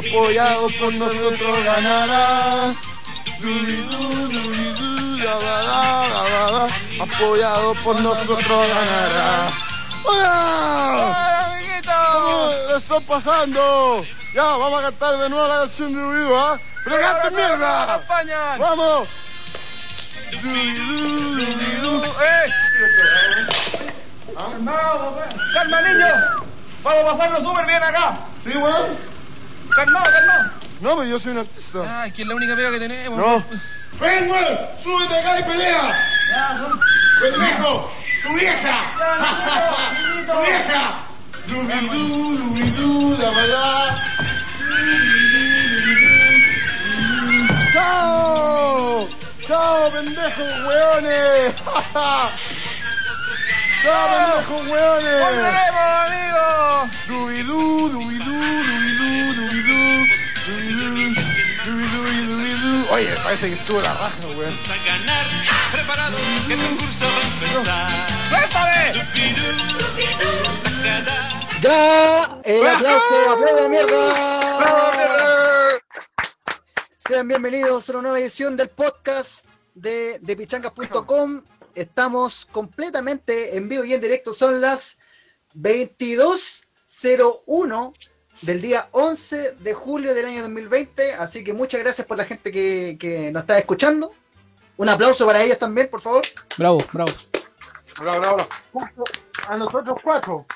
apoyado por nosotros ganará. Apoyado por nosotros ganará. ¡Hola! ¡Hola, amiguito! ¿Cómo está pasando? Ya, vamos a cantar de nuevo la canción de Dubidú, ¿ah? ¡Pero cante ¡No mierda! ¡Vamos! ¡Eh! ¡Calmado, papá! ¡Calma, niño! Vamos a pasarlo súper bien acá. ¿Sí, weón? ¡Calmado, calmado! No, pero yo soy un artista. Ay, que es la única pega que tenemos. No. ¡Ven, weón! ¡Súbete acá y pelea! Ya. ¡Pendejo! ¡Tu vieja! ¡Tu vieja! Dubidú, dubidú, la verdad. ¡Chao! ¡Chao, pendejos, weones! ¡Chao, pendejos, weones! ¡Volveremos, amigos! Dubidú, dubidú, dubidú, Oye, parece que estuvo la raja, weón. a ganar, preparados que el concurso va a empezar. ¡Suéltame! ¡Ya! ¡El aplauso! ¡Aplauso de mierda! Sean bienvenidos a una nueva edición del podcast de, de pichangas.com. Estamos completamente en vivo y en directo. Son las 22.01 del día 11 de julio del año 2020. Así que muchas gracias por la gente que, que nos está escuchando. Un aplauso para ellos también, por favor. Bravo, bravo. Bravo, bravo, A nosotros cuatro.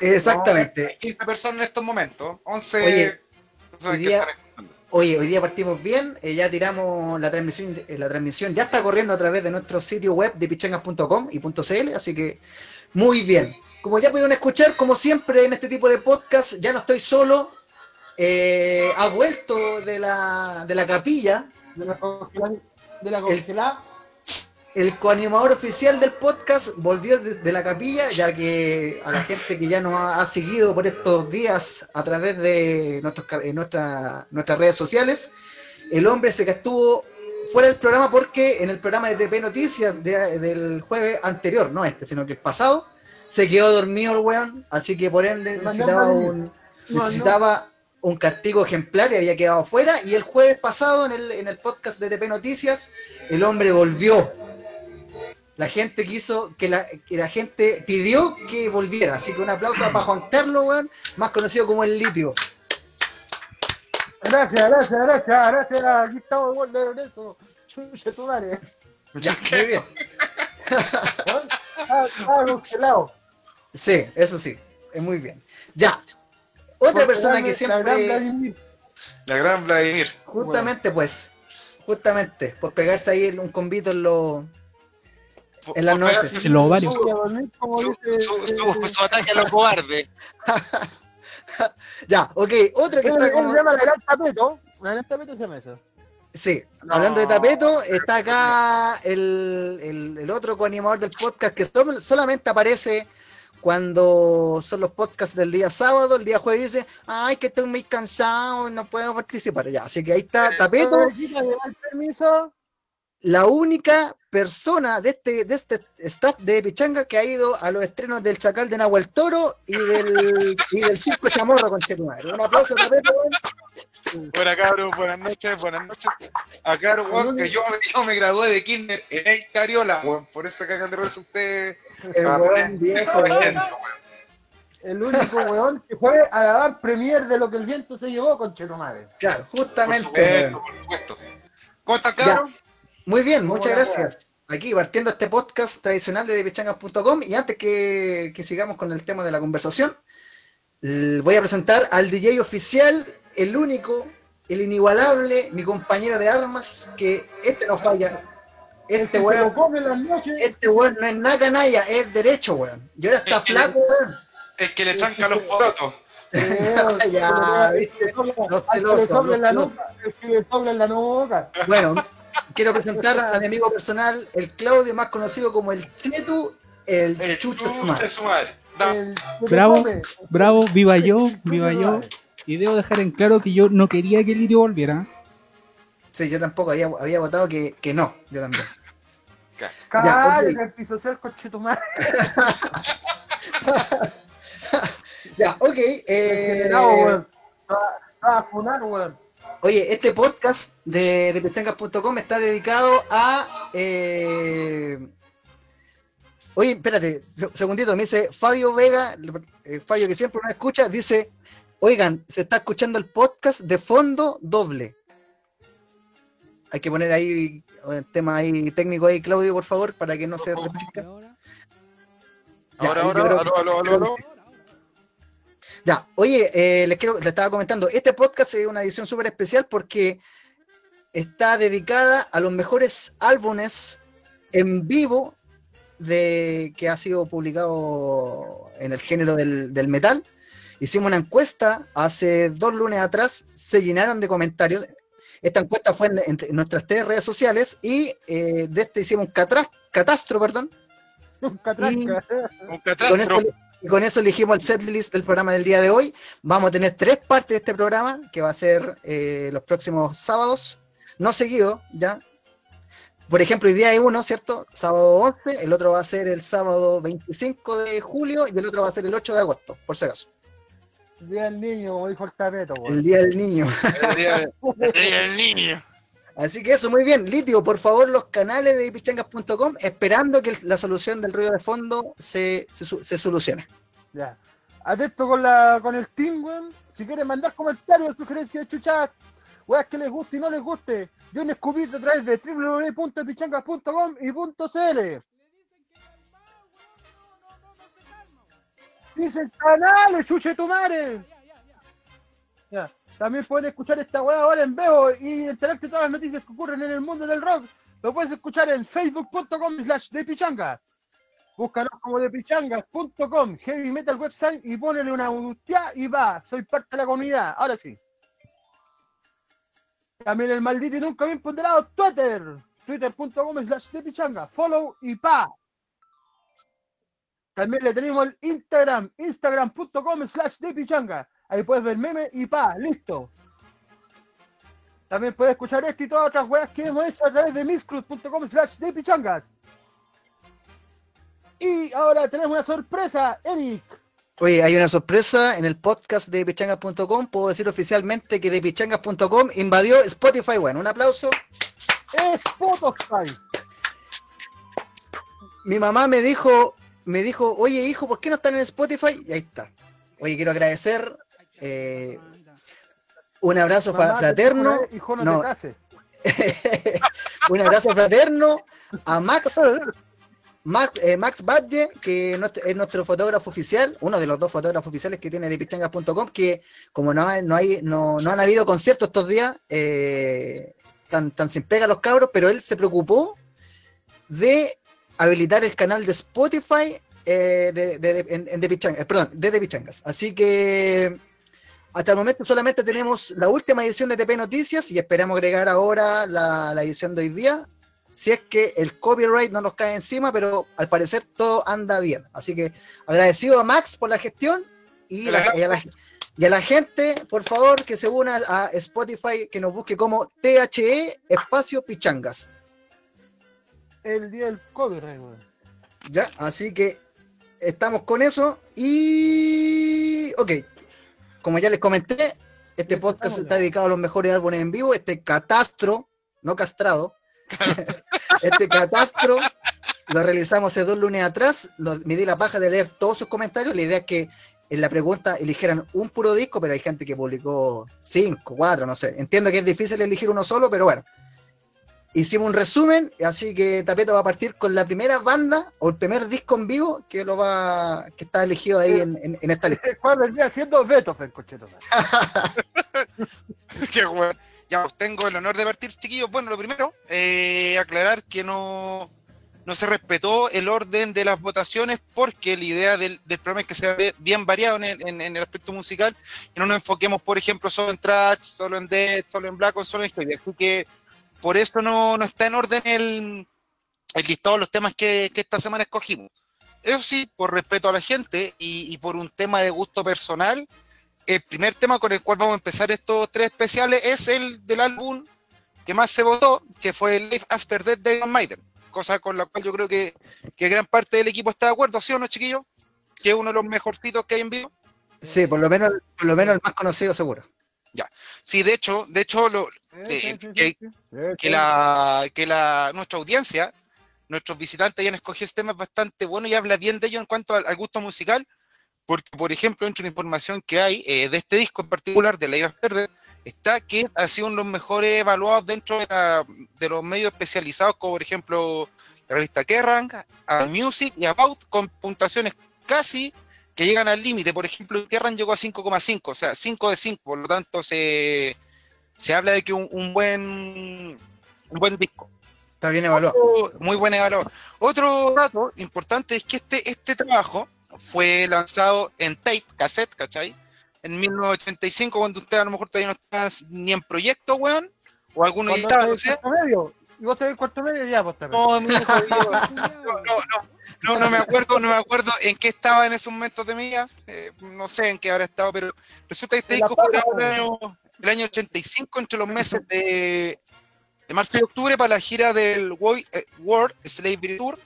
Exactamente. 15 personas en estos momentos. 11 Oye, hoy día-. Oye, hoy día partimos bien, eh, ya tiramos la transmisión, eh, la transmisión ya está corriendo a través de nuestro sitio web de pichangas.com y .cl, así que muy bien. Como ya pudieron escuchar, como siempre en este tipo de podcast, ya no estoy solo, eh, ha vuelto de la, de la capilla De la congelada. De la El- congelada. el coanimador oficial del podcast volvió de, de la capilla, ya que a la gente que ya nos ha, ha seguido por estos días a través de nuestros, nuestra- nuestras redes sociales, el hombre se que estuvo fuera del programa porque en el programa de TP Noticias de- del jueves anterior, no este, sino que el pasado, se quedó dormido el weón, así que por ende necesitaba un, necesitaba un castigo ejemplar y había quedado fuera. Y el jueves pasado, en el, en el podcast de TP Noticias, el hombre volvió. La gente quiso, que la, que la gente pidió que volviera. Así que un aplauso para Juan Carlos, weón, más conocido como el litio. Gracias, gracias, gracias, gracias. Aquí estamos igual de Lorenzo. Chucha tu madre. Ya, muy bien. Ah, ah, congelado. Sí, eso sí, es muy bien. Ya. Otra persona que La gran siempre, Vladimir. La gran Vladimir. justamente pues, justamente, por pegarse ahí un convito en los En las noches. En los ovarios. Su, ataque a los cobardes. Ya, ok, otro que ¿Cómo está cómo como... se llama? La gran tapeto. La gran tapeto se llama eso. Sí, No. hablando de tapeto, está acá el, el, el otro coanimador del podcast que sol- solamente aparece cuando son los podcasts del día sábado, el día jueves dice, ay, que estoy muy cansado, no puedo participar. Ya, así que ahí está Tapeto, Cabecita, ¿me da el permiso? la única persona de este, de este staff de Pichanga que ha ido a los estrenos del Chacal de Nahuel Toro y del, y del Circo Chamorro con Chetumare. Un aplauso, Tapeto. Buenas cabros, buenas noches, buenas noches. Acá, weón, que yo, yo me gradué de kinder en el Cariola, weón. Por eso que hagan de risa ustedes. El Ah, weón viejo. El único weón que fue a la van premier de lo que el viento se llevó con Chetumare. Claro, justamente. weón. supuesto, por supuesto. ¿Cómo están, cabros? Muy bien, ¿Cómo muchas gracias. Aquí partiendo este podcast tradicional de pichangas.com y antes que, que sigamos con el tema de la conversación, voy a presentar al DJ oficial, el único, el inigualable, mi compañero de armas, que este no falla. Este lo weón, este weón no es nada canalla, es derecho, weón. Y ahora está Es que- flaco, weón. El que le tranca los porotos. Eh, Ya, viste, en la nuca. Bueno, quiero presentar a mi amigo personal, el Claudio, más conocido como el Chetu, el, El Chucho Sumar. No, Bravo, bravo, viva yo, viva yo. Y debo dejar en claro que yo no quería que Lirio volviera. Sí, yo tampoco había, había votado que, que no, yo también. Cállate, ok. antisocial con Chetumare. Ya, ok. Eh, weón. Ah, funar, weón. Oye, este podcast de, de está dedicado a. eh, Oye, espérate, se- segundito, me dice Fabio Vega, eh, Fabio que siempre nos escucha, dice: Oigan, se está escuchando el podcast de fondo doble. Hay que poner ahí el tema ahí técnico ahí, Claudio, por favor, para que no se repita. Ahora, Ahora, aló, aló, aló, aló. Ya, oye, eh, les, quiero, les estaba comentando, este podcast es una edición súper especial porque está dedicada a los mejores álbumes en vivo de que ha sido publicado en el género del, del metal. Hicimos una encuesta hace dos lunes atrás, se llenaron de comentarios. Esta encuesta fue en, en nuestras tres redes sociales y eh, de este hicimos un catras- catastro, perdón. Un y con, eso, catastro. y con eso elegimos el setlist del programa del día de hoy. Vamos a tener tres partes de este programa, que va a ser eh, los próximos sábados, no seguido, ¿ya? Por ejemplo, hoy día hay uno, ¿cierto? Sábado 11, el otro va a ser el sábado 25 de julio y el otro va a ser el 8 de agosto, por si acaso. Día del niño, como dijo el tapeto, El weón. día del niño. El día de- el día del niño. Así que eso, muy bien. Litio, por favor, los canales de pichangas.com, esperando que la solución del ruido de fondo se, se, solucione. Ya. Atento con la con el team, weón. Si quieren mandar comentarios, sugerencias, chuchas, weas que les guste y no les guste, yo en descubrir a través de www.pichangas.com y .cl. Dicen canales, chuche tu madre. También pueden escuchar esta weá ahora en vivo y enterarte todas las noticias que ocurren en el mundo del rock. Lo puedes escuchar en facebook.com slash de pichanga. Búscanos como de pichangas.com, heavy metal website y ponele una hostia y va. Soy parte de la comunidad. Ahora sí. También el maldito y nunca bien ponderado Twitter. Twitter.com slash de pichanga. Follow y pa. También le tenemos el Instagram. Instagram.com slash de pichanga. Ahí puedes ver meme y pa. Listo. También puedes escuchar esto y todas otras weas que hemos hecho a través de miscruz.com slash de pichangas. Y ahora tenemos una sorpresa, Eric. Oye, hay una sorpresa en el podcast de pichangas.com. Puedo decir oficialmente que de pichangas.com invadió Spotify. Bueno, un aplauso. Spotify. Mi mamá me dijo, me dijo, oye hijo, ¿por qué no están en Spotify? Y ahí está. Oye, quiero agradecer eh, un abrazo Mamá, fraterno, te- Hijo, no, no. te un abrazo fraterno a Max, Max, eh, Max Badge, que es nuestro- es nuestro fotógrafo oficial, uno de los dos fotógrafos oficiales que tiene de pichangas.com, que como no, hay, no, hay, no, no han habido conciertos estos días, eh, tan, tan sin pega los cabros, pero él se preocupó de habilitar el canal de Spotify eh, de, de, de- en, en The Pichangas, eh, perdón, de The Pichangas. Así que hasta el momento solamente tenemos la última edición de TP Noticias y esperamos agregar ahora la, la edición de hoy día. Si es que el copyright no nos cae encima, pero al parecer todo anda bien. Así que agradecido a Max por la gestión y, la- y a la, y a la gente, por favor, que se una a Spotify, que nos busque como THE Espacio Pichangas. El día del copyright, weón. ¿Ya? Así que estamos con eso y... Ok, como ya les comenté, este Ya podcast estamos está ya. dedicado a los mejores álbumes en vivo, este catastro, no castrado, este catastro lo realizamos hace dos lunes atrás, lo- me di la paja de leer todos sus comentarios, la idea es que en la pregunta eligieran un puro disco, pero hay gente que publicó cinco, cuatro, no sé, entiendo que es difícil elegir uno solo, pero bueno. Hicimos un resumen, así que Tapeto va a partir con la primera banda o el primer disco en vivo que lo va que está elegido ahí en, en- en esta lista. ¿Cuál vendría siendo Beethoven, cocheto? Qué bueno. Ya pues, tengo el honor de partir, chiquillos. Bueno, lo primero, eh, aclarar que no, no se respetó el orden de las votaciones porque la idea del, del programa es que sea bien variado en el, en- en el aspecto musical y no nos enfoquemos, por ejemplo, solo en trash, solo en death, solo en black o solo en heavy. Así que por eso no, no está en orden el, el listado de los temas que, que esta semana escogimos. Eso sí, por respeto a la gente y, por un tema de gusto personal, el primer tema con el cual vamos a empezar estos tres especiales es el del álbum que más se votó, que fue el Life After Death de Iron Maiden. Cosa con la cual yo creo que, que gran parte del equipo está de acuerdo, ¿sí o no, chiquillos? Que es uno de los mejorcitos que hay en vivo. Sí, por lo menos, por lo menos el más conocido seguro. Sí, de hecho, de hecho, lo, que, que la, que la, nuestra audiencia, nuestros visitantes hayan escogido este tema es bastante bueno y habla bien de ello en cuanto al, al gusto musical, porque, por ejemplo, entre la información que hay eh, de este disco en particular, de la Iba Verde, está que ha sido uno de los mejores evaluados dentro de, la- de los medios especializados, como por ejemplo la revista Kerrang, All Music y About, con puntuaciones casi que llegan al límite. Por ejemplo, Kerrang llegó a 5,5, o sea, 5 de 5, por lo tanto se, se habla de que un, un buen un buen disco. Está bien evaluado. Otro- Muy buen evaluado. Otro dato importante es que este, este trabajo fue lanzado en tape, cassette, ¿cachai? En 1985, cuando usted a lo mejor todavía no está ni en proyecto, weón, o alguno ya estaba, no sé. medio. Y vos te en cuarto medio ya, pues también. No, mi hijo, yo- no, no, no, no, no me acuerdo, no me acuerdo en qué estaba en esos momentos de mi vida, eh, no sé en qué habrá estado, pero resulta que este disco fue grabado el año, el año 85 entre los meses de, de marzo y octubre para la gira del eh, World Slavery Tour,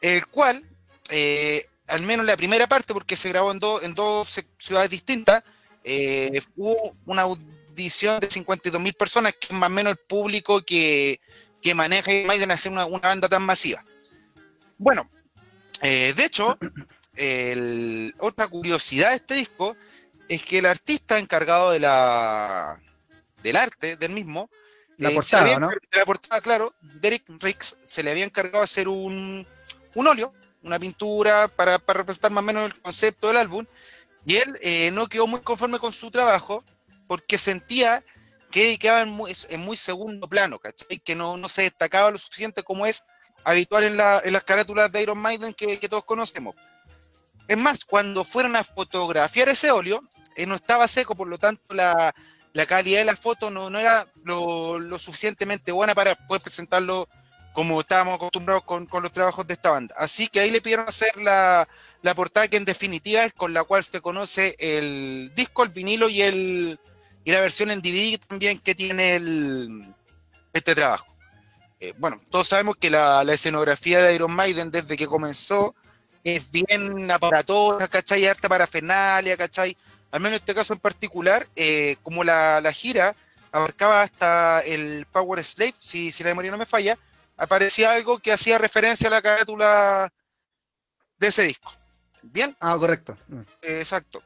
el cual, eh, al menos la primera parte, porque se grabó en, dos en dos ciudades distintas, eh, hubo una audición de 52 mil personas, que es más o menos el público que, que maneja Maiden hacer una, una banda tan masiva. Bueno, eh, de hecho, el- otra curiosidad de este disco es que el artista encargado de la del arte del mismo, La eh, se portada, había ¿no? de la portada, claro, Derek Riggs se le había encargado de hacer un, un óleo, una pintura para, para representar más o menos el concepto del álbum, y él eh, no quedó muy conforme con su trabajo porque sentía que quedaba en muy, en muy segundo plano, ¿cachai? Que no, no se destacaba lo suficiente como es habitual en, la- en las carátulas de Iron Maiden que, que todos conocemos. Es más, cuando fueron a fotografiar ese óleo, eh, no estaba seco, por lo tanto la, la calidad de la foto no, no era lo, lo suficientemente buena para poder presentarlo como estábamos acostumbrados con, con los trabajos de esta banda. Así que ahí le pidieron hacer la, la portada que en definitiva es con la cual se conoce el disco, el vinilo y, el, y la versión en DVD también que tiene el, este trabajo. Eh, bueno, todos sabemos que la, la escenografía de Iron Maiden desde que comenzó es bien aparatosa, ¿cachai? Harta parafernalia, ¿cachai? Al menos en este caso en particular, eh, como la, la gira abarcaba hasta el Power Slave, si, si la memoria no me falla, aparecía algo que hacía referencia a la carátula de ese disco. Bien, Ah, correcto. Eh, exacto.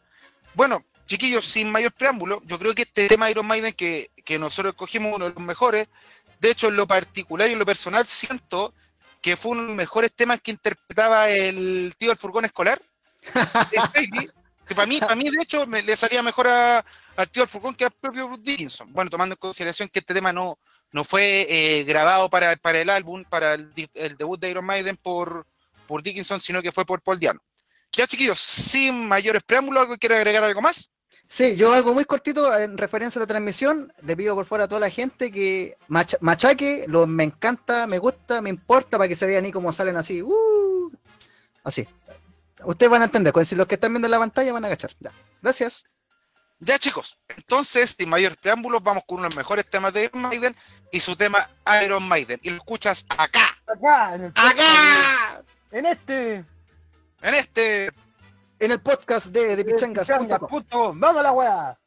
Bueno, chiquillos, sin mayor preámbulo, yo creo que este tema Iron Maiden que, que nosotros escogimos uno de los mejores, de hecho en lo particular y en lo personal siento que fue uno de los mejores temas que interpretaba el tío del furgón escolar, de que para mí, para mí de hecho me, le salía mejor a- al tío del furgón que al propio Bruce Dickinson. Bueno, tomando en consideración que este tema no, no fue eh, grabado para, para el álbum, para el debut de Iron Maiden por, por Dickinson, sino que fue por Paul Diano. Ya chiquillos, sin mayores preámbulos, ¿algo quiere agregar algo más? Sí, yo algo muy cortito en referencia a la transmisión. Le pido por fuera a toda la gente que macha- machaque, lo, me encanta, me gusta, me importa para que se vean ahí como salen así. uh, así. Ustedes van a entender, pues, si los que están viendo la pantalla van a agachar. Ya. Gracias. Ya chicos, entonces sin mayores preámbulos vamos con uno de los mejores temas de Iron Maiden y su tema Iron Maiden. Y lo escuchas acá, Acá, en el ¡Acá! En este. en este En el podcast de, de. Pichangas.com. Vamos a la weá.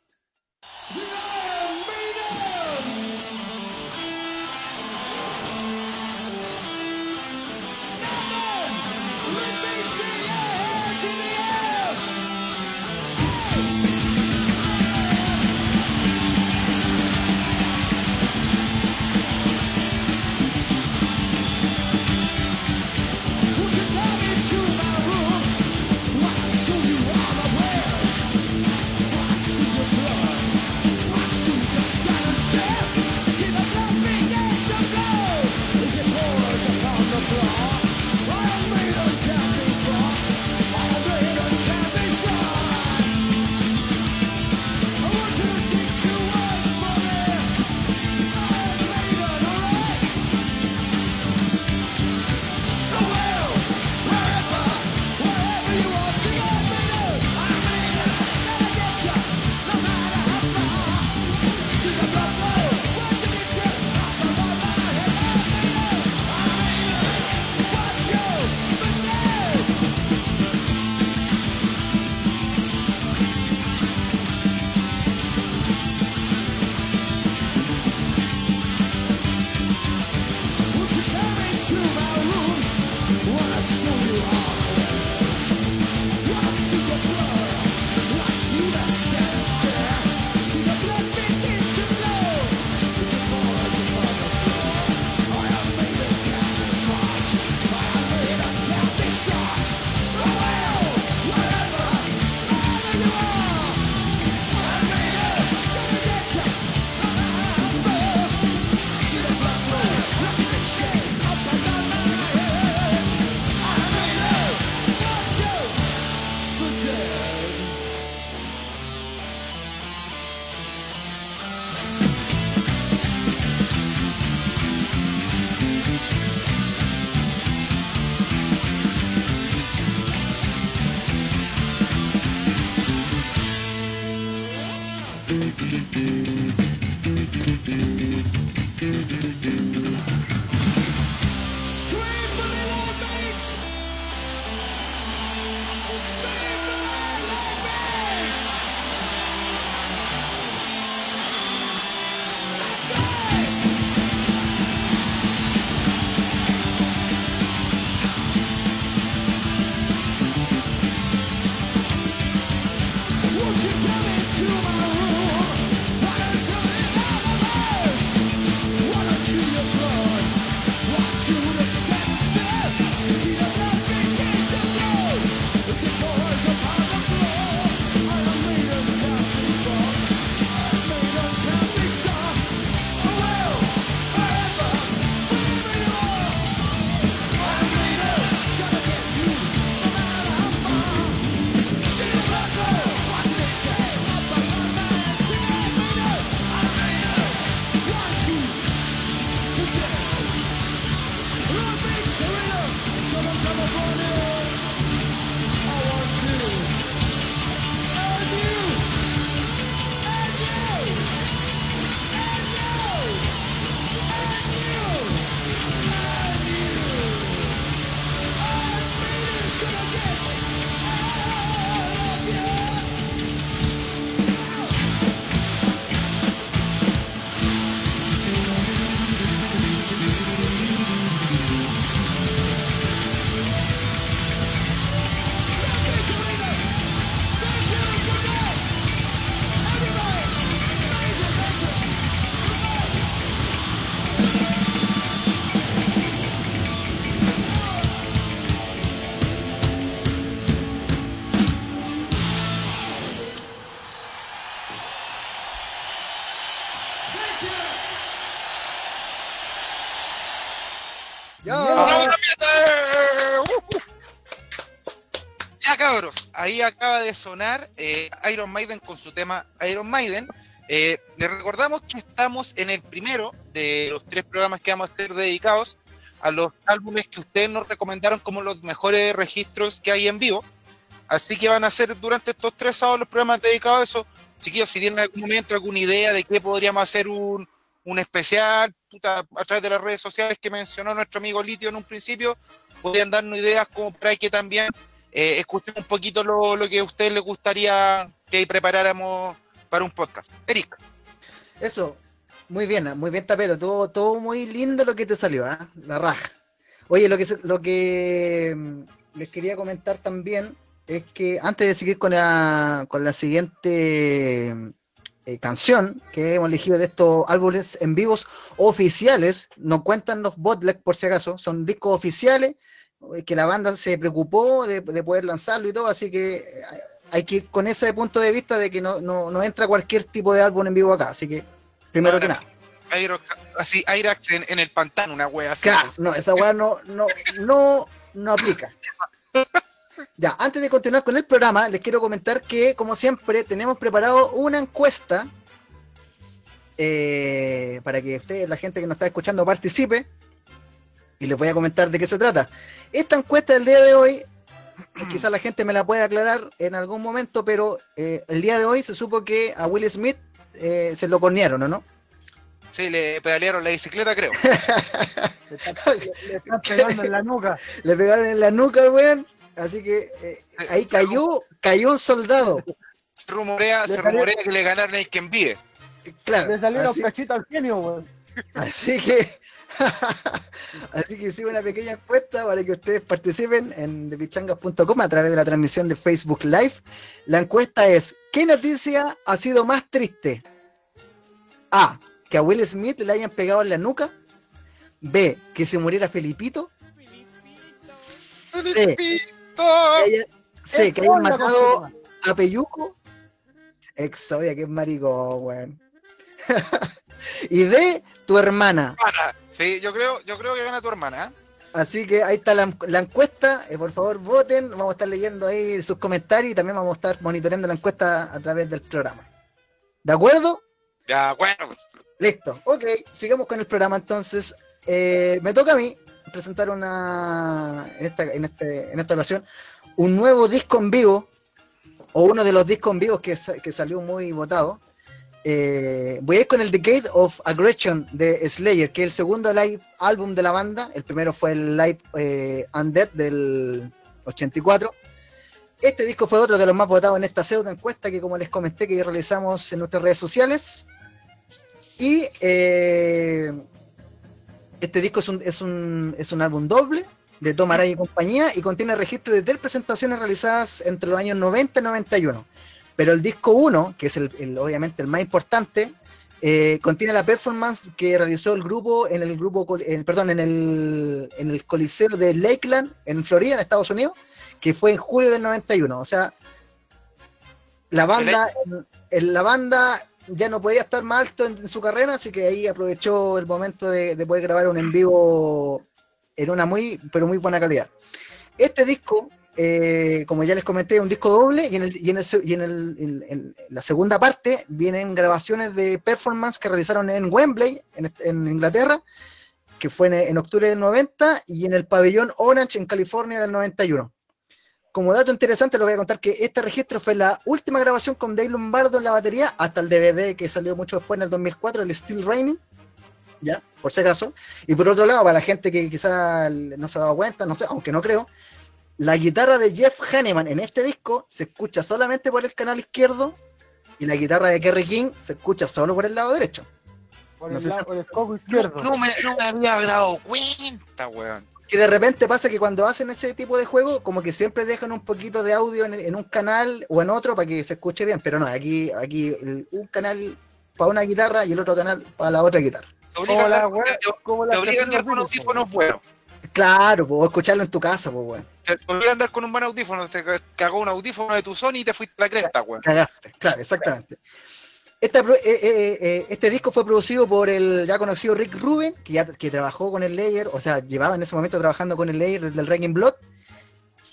Sonar eh, Iron Maiden con su tema Iron Maiden. Eh, les recordamos que estamos en el primero de los tres programas que vamos a hacer dedicados a los álbumes que ustedes nos recomendaron como los mejores registros que hay en vivo. Así que van a ser durante estos tres sábados los programas dedicados a eso. Chiquillos, si tienen algún momento alguna idea de qué podríamos hacer un, un especial puta, a través de las redes sociales que mencionó nuestro amigo Litio en un principio, podrían darnos ideas como para que también eh, un poquito lo, lo que a ustedes les gustaría que preparáramos para un podcast. Eric. Eso, muy bien, muy bien, Tapeto. Todo, todo muy lindo lo que te salió, ¿ah? La raja. Oye, lo que, lo que mm, les quería comentar también es que antes de seguir con la, con la siguiente eh, canción que hemos elegido de estos álbumes en vivos oficiales, no cuentan los bootleg por si acaso, son discos oficiales que la banda se preocupó de, de poder lanzarlo y todo, así que eh, hay que ir con ese punto de vista de que no, no, no entra cualquier tipo de álbum en vivo acá, así que primero que nada. Aerox, así, Airax en, en el pantano, una wea así. Claro, no, esa weá no, no, no, no aplica. Ya, antes de continuar con el programa, les quiero comentar que, como siempre, tenemos preparado una encuesta eh, para que usted, la gente que nos está escuchando, participe. Y les voy a comentar de qué se trata. Esta encuesta del día de hoy, quizás la gente me la pueda aclarar en algún momento, pero eh, el día de hoy se supo que a Will Smith eh, se lo cornearon, ¿o no? Sí, le pedalearon la bicicleta, creo. Le están, le- le están pegando en la nuca. Le pegaron en la nuca, weón. Así que eh, ahí cayó, cayó un soldado. Se rumorea, se salió- rumorea que le ganaron el que envíe. Claro. Le salieron Así, cachitos al genio, weón. así que, así que hice una pequeña encuesta para que ustedes participen en thepichangas.com a través de la transmisión de Facebook Live. La encuesta es: ¿qué noticia ha sido más triste? A. Que a Will Smith le hayan pegado en la nuca. B. Que se muriera Felipito. C. Que haya- C. Que hayan matado a Peyuco. Exodia, que es maricón, weón. y D. Tu hermana. Hermana. Sí, yo creo, yo creo que gana tu hermana. ¿eh? Así que ahí está la, la encuesta. eh, por favor, voten. Vamos a estar leyendo ahí sus comentarios y también vamos a estar monitoreando la encuesta a través del programa. ¿De acuerdo? De acuerdo. Listo. Ok, sigamos con el programa entonces. Eh, me toca a mí presentar una. En esta, en, este, en esta ocasión, un nuevo disco en vivo. O uno de los discos en vivo que, que salió muy votado. Eh, voy a ir con el Decade of Aggression de Slayer, que es el segundo live álbum de la banda. El primero fue el Live eh, Undead del 84. Este disco fue otro de los más votados en esta pseudo encuesta que, como les comenté, que realizamos en nuestras redes sociales. Y eh, este disco es un, es, un, es un álbum doble de Tom Araya y compañía y contiene registros de tres presentaciones realizadas entre los años 90 y 91. Pero el disco 1, que es el, el- obviamente el más importante, eh, contiene la performance que realizó el grupo en el grupo, en- perdón, en el, en el Coliseo de Lakeland, en Florida, en Estados Unidos, que fue en julio del 91. O sea, la banda, en- en la banda ya no podía estar más alto en, en su carrera, así que ahí aprovechó el momento de, de poder grabar un en vivo en una muy, pero muy buena calidad. Este disco, eh, como ya les comenté, un disco doble y en, el, y en, el y la segunda parte vienen grabaciones de performance que realizaron en Wembley, en, Inglaterra, que fue en, en octubre del 90, y en el pabellón Orange en California del 91. Como dato interesante, les voy a contar que este registro fue la última grabación con Dave Lombardo en la batería, hasta el DVD que salió mucho después en el 2004, el Still Raining, ya, por si acaso. Y por otro lado, para la gente que quizá no se ha dado cuenta, no sé, aunque no creo, la guitarra de Jeff Hanneman en este disco se escucha solamente por el canal izquierdo y la guitarra de Kerry King se escucha solo por el lado derecho. Por No el, sé lado- si- por el coco izquierdo. no me, no me había dado cuenta, weón. Que de repente pasa que cuando hacen ese tipo de juego, como que siempre dejan un poquito de audio en, en un canal o en otro para que se escuche bien, pero no, aquí, aquí el- un canal para una guitarra y el otro canal para la otra guitarra. Te obliga a te- te la obliga a audífonos buenos. Claro, o escucharlo en tu casa, pues, weón. Te a andar con un buen audífono. Te cagó un audífono de tu Sony y te fuiste a la cresta, weón. Cagaste, claro, exactamente. Esta eh, eh, eh, este disco fue producido por el ya conocido Rick Rubin, que ya que trabajó con el Layer, o sea, llevaba en ese momento trabajando con el Layer desde el Wrecking Blood,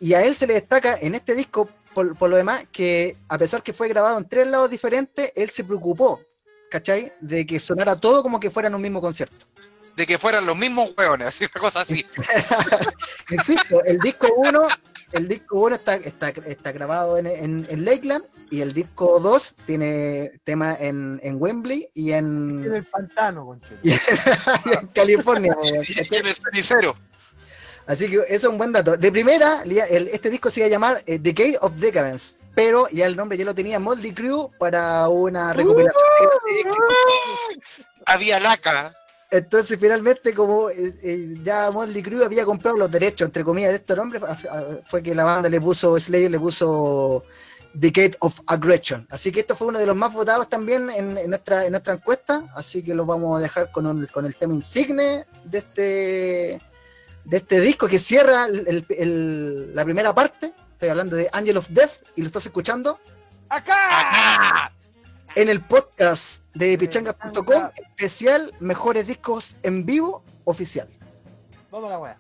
y a él se le destaca en este disco, por, por lo demás, que a pesar que fue grabado en tres lados diferentes, él se preocupó, ¿cachai? De que sonara todo como que fuera en un mismo concierto. De que fueran los mismos weones, así una cosa así. Insisto, el disco 1 el disco 1 está, está, está grabado en, en, en Lakeland y el disco 2 tiene tema en, en Wembley y en, En el pantano, conchero. y en California. weón, Y ¿cachai? en el cenicero. Así que eso es un buen dato. De primera, el- este disco se iba a llamar eh, Decade of Decadence, pero ya el nombre ya lo tenía Moldy Crew para una recopilación. de éxitos. Había laca. Entonces, finalmente, como eh, eh, ya Motley Crue había comprado los derechos, entre comillas, de este nombre, fue que la banda le puso, Slayer le puso Decade of Aggression. Así que esto fue uno de los más votados también en, en nuestra, en nuestra encuesta. Así que lo vamos a dejar con, un- con el tema insigne de este, de este disco que cierra el- el- el- la primera parte. Estoy hablando de Angel of Death y lo estás escuchando ¡Acá! ¡Acá! En el podcast de pichangas.com especial Mejores Discos en Vivo oficial. Vamos a la wea.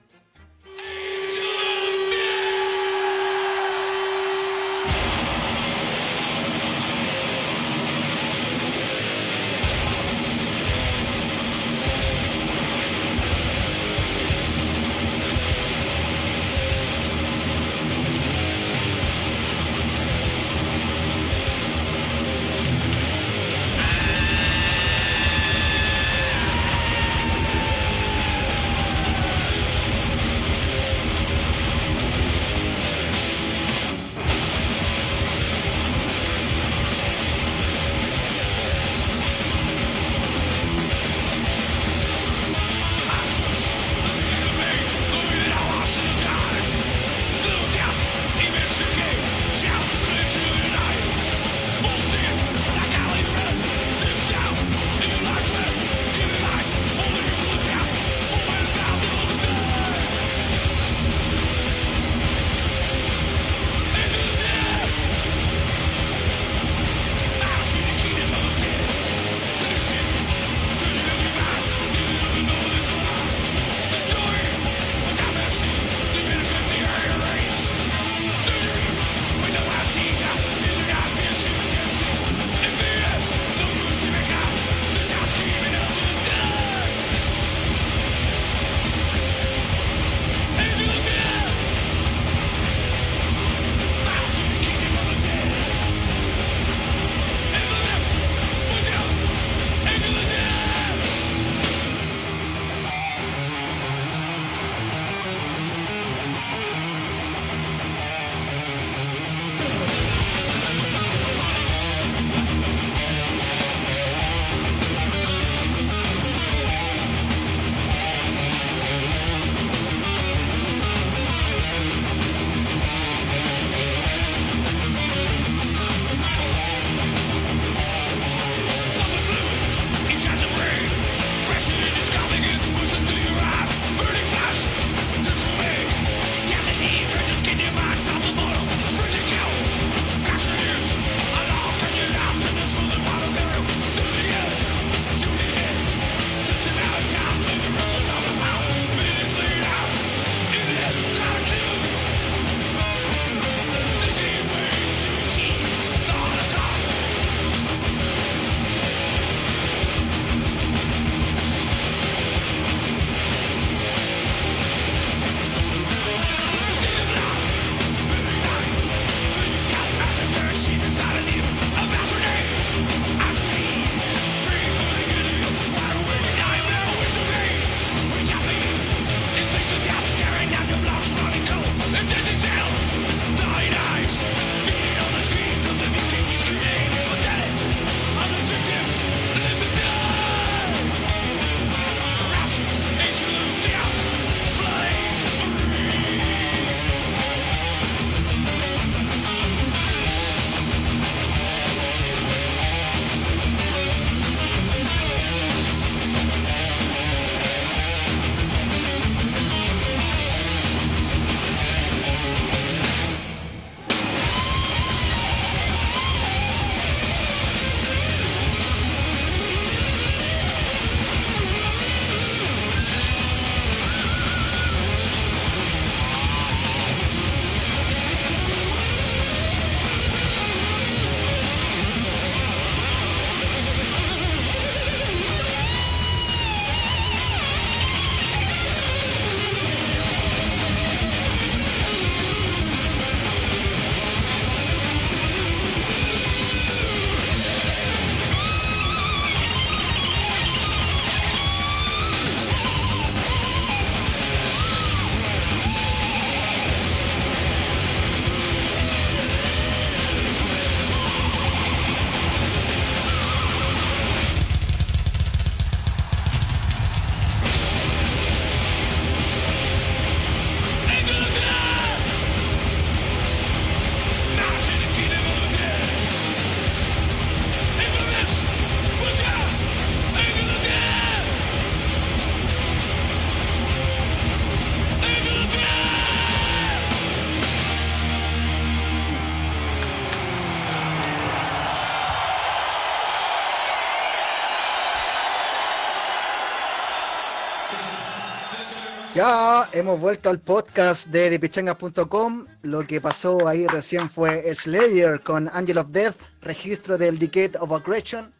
Ya hemos vuelto al podcast de depichangas.com. Lo que pasó ahí recién fue Slayer con Angel of Death, registro del Decade of Aggression,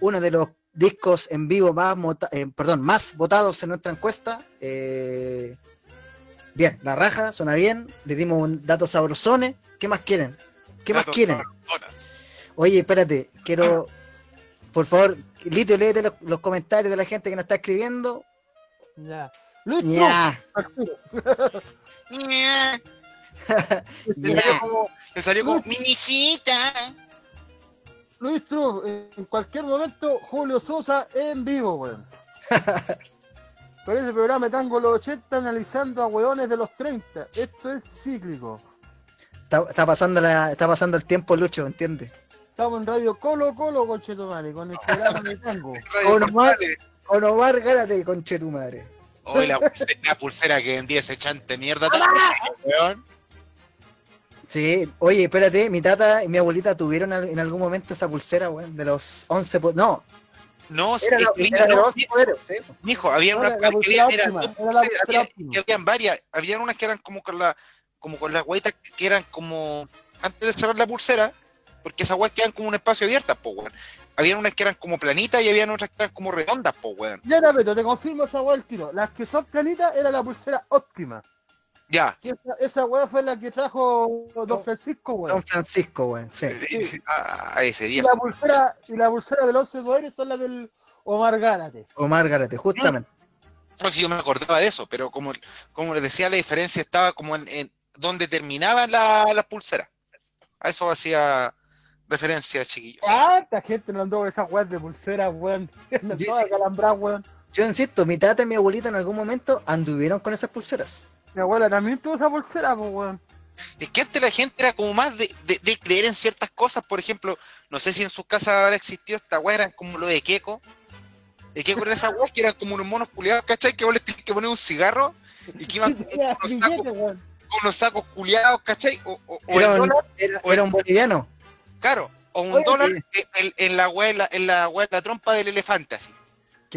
uno de los discos en vivo más, eh, perdón, más votados en nuestra encuesta. Eh, bien, la raja, suena bien. Le dimos un dato sabrosones. ¿Qué más quieren? ¿Qué más quieren? Oye, espérate, quiero, por favor, Litio, léete los, los comentarios de la gente que nos está escribiendo. Ya. Luis. Le ya. salió como, le salió como minicita. Luis Truz, en cualquier momento Julio Sosa en vivo, weón. Con ese programa tango los 80 analizando a weones de los 30. Esto es cíclico. Está, está pasando la, está pasando el tiempo, Lucho, ¿entiendes? Estamos en Radio Colo Colo, conchetumare, con el programa de tango. No, Portales. Con Omar, gárate, conche Oye, la pulsera, la pulsera que vendía ese chante mierda weón. Sí, oye, espérate, mi tata y mi abuelita tuvieron en algún momento esa pulsera, weón, de los 11 po- No, No, sí, era, la, era de los 11 poderes, sí. Mijo, había No, una la- la que pulsera había, era pulsera había- habían varias, habían unas que eran como con la, como con las hueitas que eran como antes de cerrar la pulsera, porque esas hueitas quedan como un espacio abierto, po weón. Habían unas que eran como planitas y habían otras que eran como redondas, po weón. Ya, Tapeto, te confirmo esa weá al tiro. Las que son planitas era la pulsera óptima. Ya. Esa, esa weá fue la que trajo Don Francisco, weón. Don Francisco, weón, sí. Ah, ese Y viejo. la pulsera, y la pulsera del 11 poderes son las del Omar Gárate. Omar, gárate, justamente. No sé si yo me acordaba de eso, pero como, como les decía, la diferencia estaba como en, en donde terminaban la- las pulseras. A eso hacía referencia, chiquillos. ¿Cuánta gente no andó con esas weas de pulsera, weón? Todas calambradas, weón. Yo insisto, mi tata y mi abuelita en algún momento anduvieron con esas pulseras. Mi abuela también tuvo esa pulsera, pues, weón. Es que antes la gente era como más de, de- de creer en ciertas cosas. Por ejemplo, no sé si en sus casas habrá existido esta weá, eran como lo de Keko. De Keko eran esas weas que eran como unos monos culiados, ¿cachai? Que vos les tenías que poner un cigarro y que iban con unos sacos, unos sacos culiados, ¿cachai? O, o- o Era el un, dólar, era, o el- era un boliviano. Claro, o un Oye, dólar en, la weá, en la, trompa del elefante, así.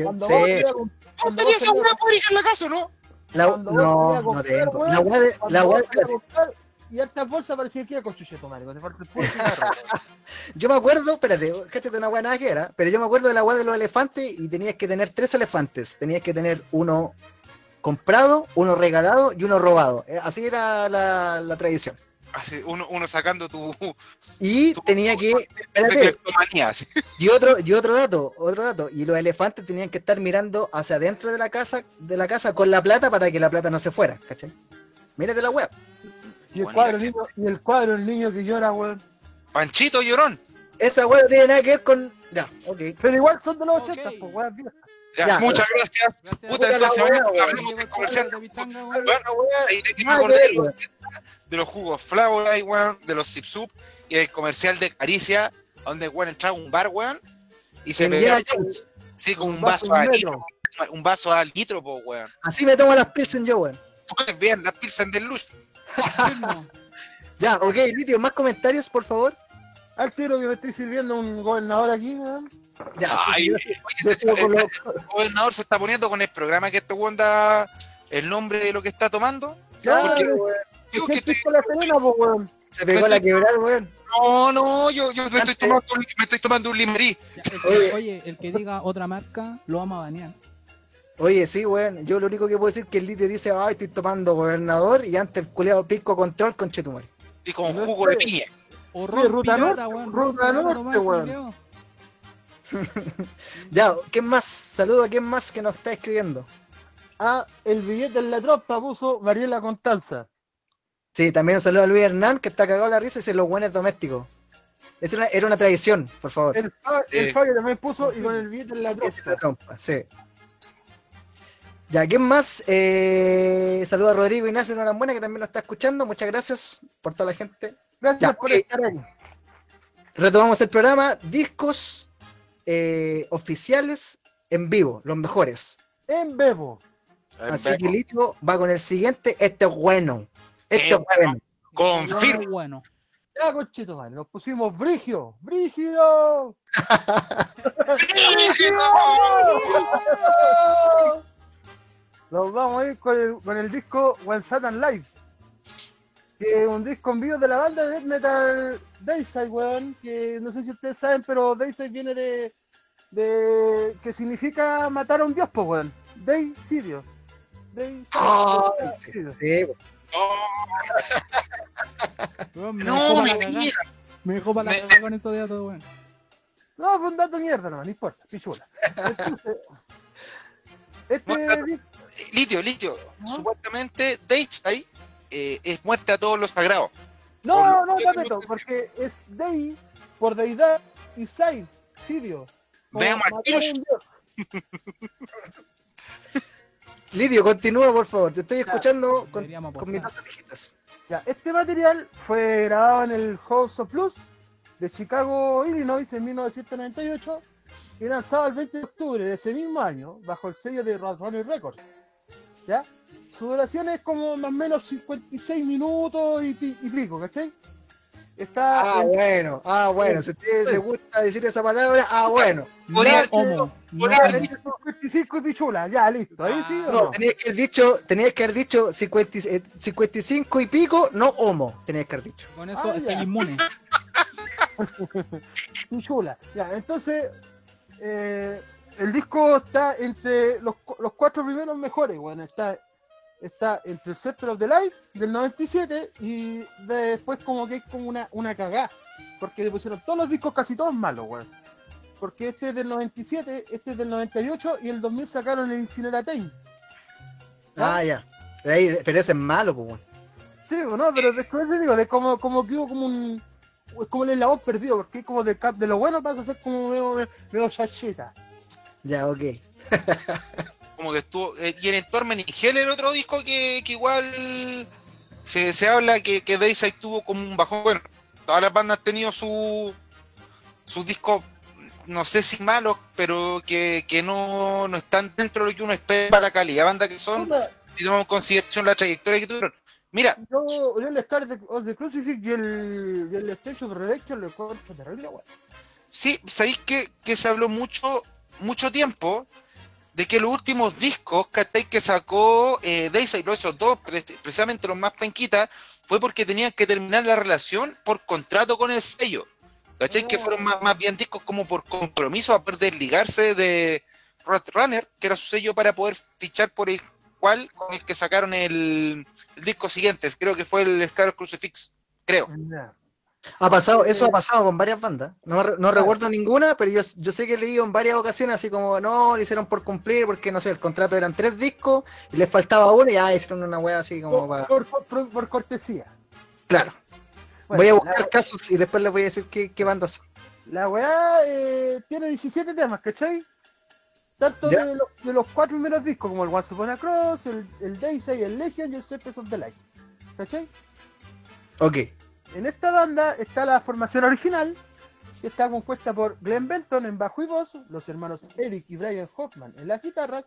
Cuando sí, vos querías comp- ¿Vos cuando tenías weá por en la casa o no? la, no, no tengo. La weá de, la comprar, Y estas bolsas parecían que era con chucheto, marico. Te falta el puro cigarro, weón. Yo me acuerdo, espérate, cáchate una weá nada que era, pero yo me acuerdo de la weá de los elefantes y tenías que tener tres elefantes. Tenías que tener uno comprado, uno regalado y uno robado. Eh, Así era la, la tradición. Así, uno, uno sacando tu, Y tu- tenía que, espérate, y otro, y otro dato, otro dato, y los elefantes tenían que estar mirando hacia adentro de la casa, de la casa con la plata para que la plata no se fuera, ¿cachai? Mírate la weá. Y el Bueno, cuadro, niño, y el cuadro, el niño que llora, weón. Panchito llorón. Esa weá no tiene nada que ver con. Ya, ok. Pero igual son de los Ok. 80, pues, weón. Ya, Ya. muchas gracias. Gracias. Puta, entonces weón. hablemos del comercial. de weón. Bueno, ahí de que me Nada que acordé de los, jugos Flower weón, de los Zip y del comercial de Caricia, donde weón entraba un bar, weón, y se Jones. sí, con un Un vaso vaso al litro, un vaso al litro, po, weón. Así me tomo las Pilsen yo, weón. Pues bien, las Pilsen del Lush. Ya, ok, Litio, más comentarios, por favor. Al tiro que me estoy sirviendo un gobernador aquí, weón. Ya, Ay, yo- oye, Yo este- con el, el gobernador se está poniendo con el programa que este weón da el nombre de lo que está tomando. Claro, Porque- weón. Digo ¿Qué que con la Serena, pues, weón? se pegó la quebrada, weón. no, no, yo, yo me, estoy tomando, un- me estoy tomando un limerí. Oye. Oye, el que diga otra marca, lo vamos a banear. Oye, sí, weón. Yo lo único que puedo decir es que el Litio dice, ay, estoy tomando gobernador y antes el culeado pico control con Chetumare. Y con jugo de piña. O Ruta pirata, Norte, weón. Ruta Norte, weón. Ya, ¿quién más? Saludo a quién más que nos está escribiendo. Ah, el billete en la tropa puso Mariela Constanza. Sí, también un saludo a Luis Hernán, que está cagado la risa y dice los buenos domésticos. Esa era una, era una tradición, por favor. El, Fa- el Sí. Fabio también puso y con el billete en la es trompa, sí. Ya, ¿quién más? Eh, saludo a Rodrigo Ignacio Norambuena, que también nos está escuchando. Muchas gracias por toda la gente. Gracias Ya, por ok. estar ahí. Retomamos el programa. Discos eh, oficiales en vivo, los mejores. En Bebo. Así que Litio va con el siguiente. Este es bueno. Sí, es bueno. Confirmo. Bueno, bueno. Ya, conchito, man. Nos pusimos Brigio. ¡Brigio! Nos vamos a ir con el, con el disco When Satan Lives. Que es un disco en vivo de la banda de death metal Dayside, weón. Que no sé si ustedes saben, pero Dayside viene de. de que significa matar a un dios, pues, weón. Daysidio. Daysidio. Ah, sí, sí, Weón, me No. Me dejó para la Me- cagada con eso de datos, weón. No, fue un dato mierda nomás, no importa, pichula. Este disco. Litio, litio. ¿No? Supuestamente Dayside eh, es muerte a todos los sagrados. No, Por- no, Tapeto, porque es Dei por deidad y Sai, Sidio. Veamos al Lidio, continúa, por favor. Te estoy escuchando con, mis dos orejitas. Ya, este material fue grabado en el House of Blues de Chicago, Illinois, en 1998 y lanzado el 20 de octubre de ese mismo año bajo el sello de Roadrunner Records. ¿Ya? Su duración es como más o menos 56 minutos y, y pico, ¿cachai? Está Ah, en- bueno, ah, bueno. Si a ustedes les gusta decir esa palabra, ah, bueno. No Por homo. Entre 55 y pichula, ya, listo. Ahí sí o No, no? tenías que haber dicho, tenías que haber dicho 50 y- eh, 55 y pico, no homo, tenías que haber dicho. Con eso Ah, inmune. chula. Ya, entonces, eh, el disco está entre los cuatro primeros mejores, bueno, está, está entre el Scepter of the Life del 97 y después como que es como una, una cagá, porque le pusieron todos los discos casi todos malos, weón. Porque este es del 97, este es del 98 y el 2000 sacaron el Incineratame. Ah, ya. Pero, ahí- pero ese es malo, pues. bueno. Sí, no, pero después te digo, de como, como que hubo como un. Es como el eslabón perdido, porque es como de, cap- de lo bueno pasa a ser como medio, medio chacheta. Ya, ok. Como que estuvo. eh, y en y Hell, el otro disco que, que igual se, se habla que, que Dayside tuvo como un bajón. Bueno, todas las bandas han tenido su sus discos, no sé si malos, pero que, que no, no están dentro de lo que uno espera para la calidad de banda que son, si tomamos en consideración la trayectoria que tuvieron. Mira, Yo, yo el Scar de, of the Crucifix y el, y el Station of Redemption lo encuentro terrible, weón. sí, sabéis que, que se habló mucho, mucho tiempo de que los últimos discos ¿cachai? que sacó eh, los esos dos, pre- precisamente los más penquitas, fue porque tenían que terminar la relación por contrato con el sello. ¿Cachai? Que fueron más, más bien discos como por compromiso a poder desligarse de Runner, que era su sello para poder fichar por el cual, con el que sacaron el, el disco siguiente. Creo que fue el Scar Crucifix, creo. Ha pasado, eso ha pasado con varias bandas. No, no recuerdo ninguna, pero yo, yo sé que he leído en varias ocasiones así como, no, lo hicieron por cumplir, porque no sé, el contrato eran tres discos y les faltaba uno y ya hicieron una wea así como para... Por, por- por- cortesía. Claro. Bueno, Voy a la- buscar casos y después les voy a decir qué, qué bandas son. La weá eh, tiene 17 temas, ¿cachai? Tanto de los, de los cuatro primeros discos, como el Once Upon Cross, el, el Daisy, el Legion y el Serpents of the Light. ¿Cachai? Ok. En esta banda está la formación original, que está compuesta por Glenn Benton en bajo y voz, los hermanos Eric y Brian Hoffman en las guitarras,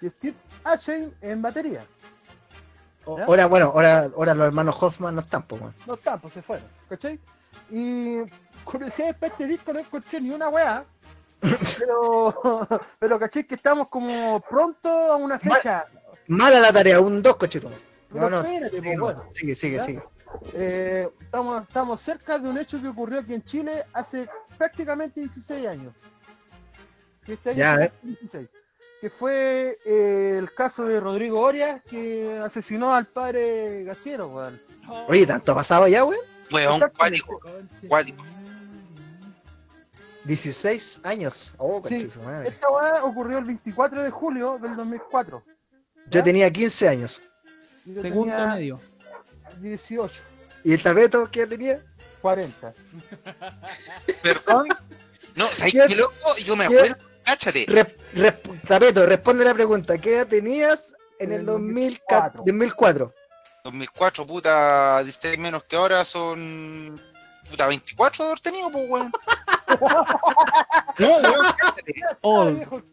y Steve Achen en batería. Ahora, bueno, ahora, ahora los hermanos Hoffman no están, pues. No están, pues se fueron, ¿cachai? Y curiosidad para este disco no encontré ni una weá. Pero, pero ¿cachai? Que estamos como pronto a una fecha. Mala la tarea, un dos cochitos. No, no, espérate, sigue, pues, bueno. sigue, sigue. Eh, estamos, estamos cerca de un hecho que ocurrió aquí en Chile hace prácticamente 16 años. Que Este año Ya, fue eh. 16. Que fue eh, el caso de Rodrigo Orias que asesinó al padre Gaciero, weón. Oye, ¿tanto ha pasado ya, weón? Weón, cuático. Cuático. 16 años. Oh, Sí. madre. Esta weá ocurrió el 24 de julio del 2004. Yo ¿ya? tenía 15 años. Yo Segundo tenía medio. 18, ¿Y el tapeto qué tenía? 40. Perdón. No, ¿sabes ¿Qué- qué loco? Yo me acuerdo. Cáchate. Re- resp- tapeto, responde la pregunta. ¿Qué edad tenías en En el el 2004? 2004? 2004. 2004, puta, 16 menos que ahora son. Puta, 24 de haber tenido, pues, weón. No, weón, cáchate. Old.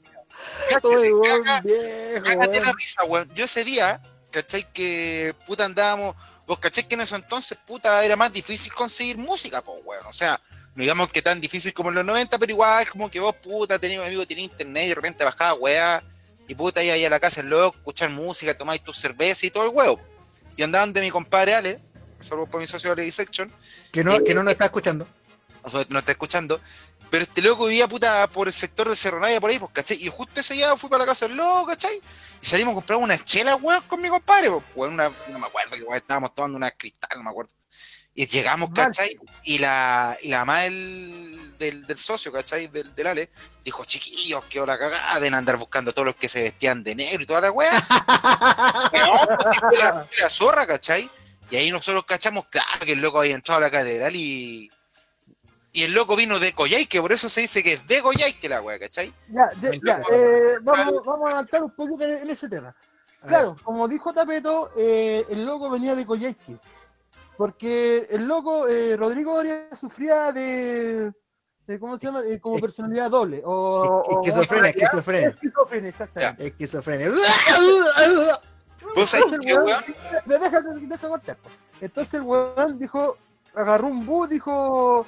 cáchate, viejo, Cágate la risa, weón. Yo ese día, ¿cachai? Que puta andábamos. Vos cachai que en ese entonces, puta, era más difícil conseguir música, pues, weón. O sea, no digamos que tan difícil como en los 90, pero igual, como que vos, puta, tenías un amigo que tenía internet y de repente bajaba, weá. Y puta, iba ahí a la casa el loco, escuchar música, tomar tus cervezas y todo el huevo. Y andaban de mi compadre Ale, saludos por mi socio Ale Dissection, Que no, que no nos está escuchando. o sea, no está escuchando. Pero este loco vivía puta por el sector de Cerro Navia por ahí, pues, ¿cachai? Y justo ese día fui para la casa del loco, ¿cachai? Y salimos a comprar unas chelas, weón, con mi compadre, pues, weón, una, no me acuerdo, que weón, estábamos tomando una cristal, no me acuerdo. Y llegamos, ¿cachai? Y la, y la mamá del, del, del socio, ¿cachai? Del, del Ale, dijo, chiquillos, que la cagada, deben andar buscando a todos los que se vestían de negro y toda la weá. No, pues, fue la, fue la zorra, ¿cachai? Y ahí nosotros cachamos, claro, que el loco había entrado a la catedral y. Y el loco vino de Coyhaique, por eso se dice que es de Coyhaique la weá, ¿cachai? Ya, de- ya, eh, vamos, vamos a avanzar un poquito en, en ese tema. Claro, como dijo Tapeto, eh, el loco venía de Coyhaique. Porque el loco, eh, Rodrigo Oria, sufría de, de, ¿cómo se llama? Eh, como personalidad doble. O, o- Esquizofrenia, esquizofrenia. Esquizofrenia, exactamente. Esquizofrenia. ¿Vos sabés Entonces, qué, el weón- weón? Me deja, deja contar. Entonces el weón dijo, agarró un bus, dijo,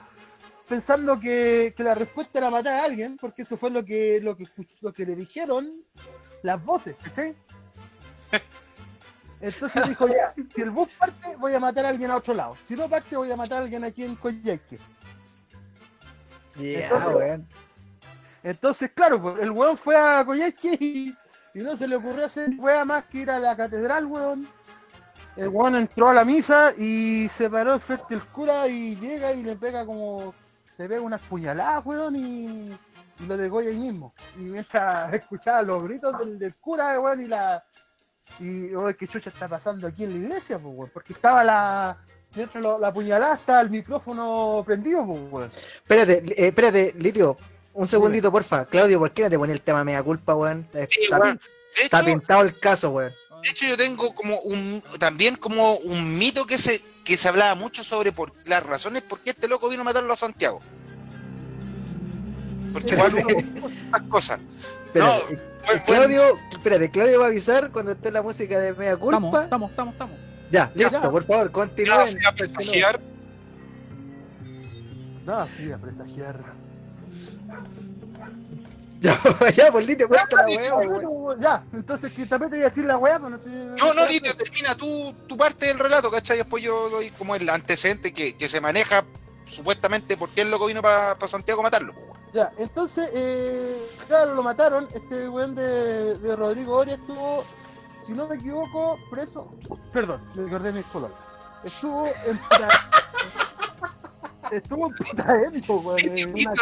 pensando que, que la respuesta era matar a alguien, porque eso fue lo que, lo que, lo que le dijeron las voces, ¿cachai? Entonces dijo, ya, si el bus parte, voy a matar a alguien a otro lado. Si no parte, voy a matar a alguien aquí en Coyhaique. Ya, Entonces- weón. Entonces, claro, pues, el weón fue a Coyhaique y, y no se le ocurrió hacer wea más que ir a la catedral, weón. El weón entró a la misa y se paró frente al cura y llega y le pega como. Le pega unas puñaladas, weón, y, y lo degolla ahí mismo. Y mientras escuchaba los gritos del, del cura, weón, y la. Y, oye, ¿qué chucha está pasando aquí en la iglesia, pues, weón? Porque estaba la. Mientras lo- la puñalada estaba el micrófono prendido, pues, weón. Espérate, eh, espérate, Litio. Un segundito, porfa. Claudio, ¿por qué no te pones el tema mea culpa, weón? Sí, Está, weón. De está hecho, pintado el caso, weón. de hecho, yo tengo como un también como un mito que se que se hablaba mucho sobre por las razones por qué este loco vino a matarlo a Santiago. Porque igual estas cosas. Espérate, No, eh, fue- Claudio, espérate, Claudio va a avisar cuando esté la música de mea culpa. estamos, estamos, estamos. Ya, listo, Ya. por favor, nada continúen. se va a presagiar. No, sí, a presagiar. Ya, ya, por Litio, cuenta la weá, weón. ya, entonces que tapete iba a decir la weá, pues no sé. No, no, Litio, termina tú tu parte del relato, ¿cachai? Después yo doy como el antecedente que, que se maneja supuestamente por qué el loco vino para Santiago a matarlo. pues, weón. Ya, entonces, eh, claro, lo mataron. Este weón de, de Rodrigo Oria estuvo, si no me equivoco, preso. Perdón, me acordé de mis colores. Estuvo en. Estuvo en putaendo, weón.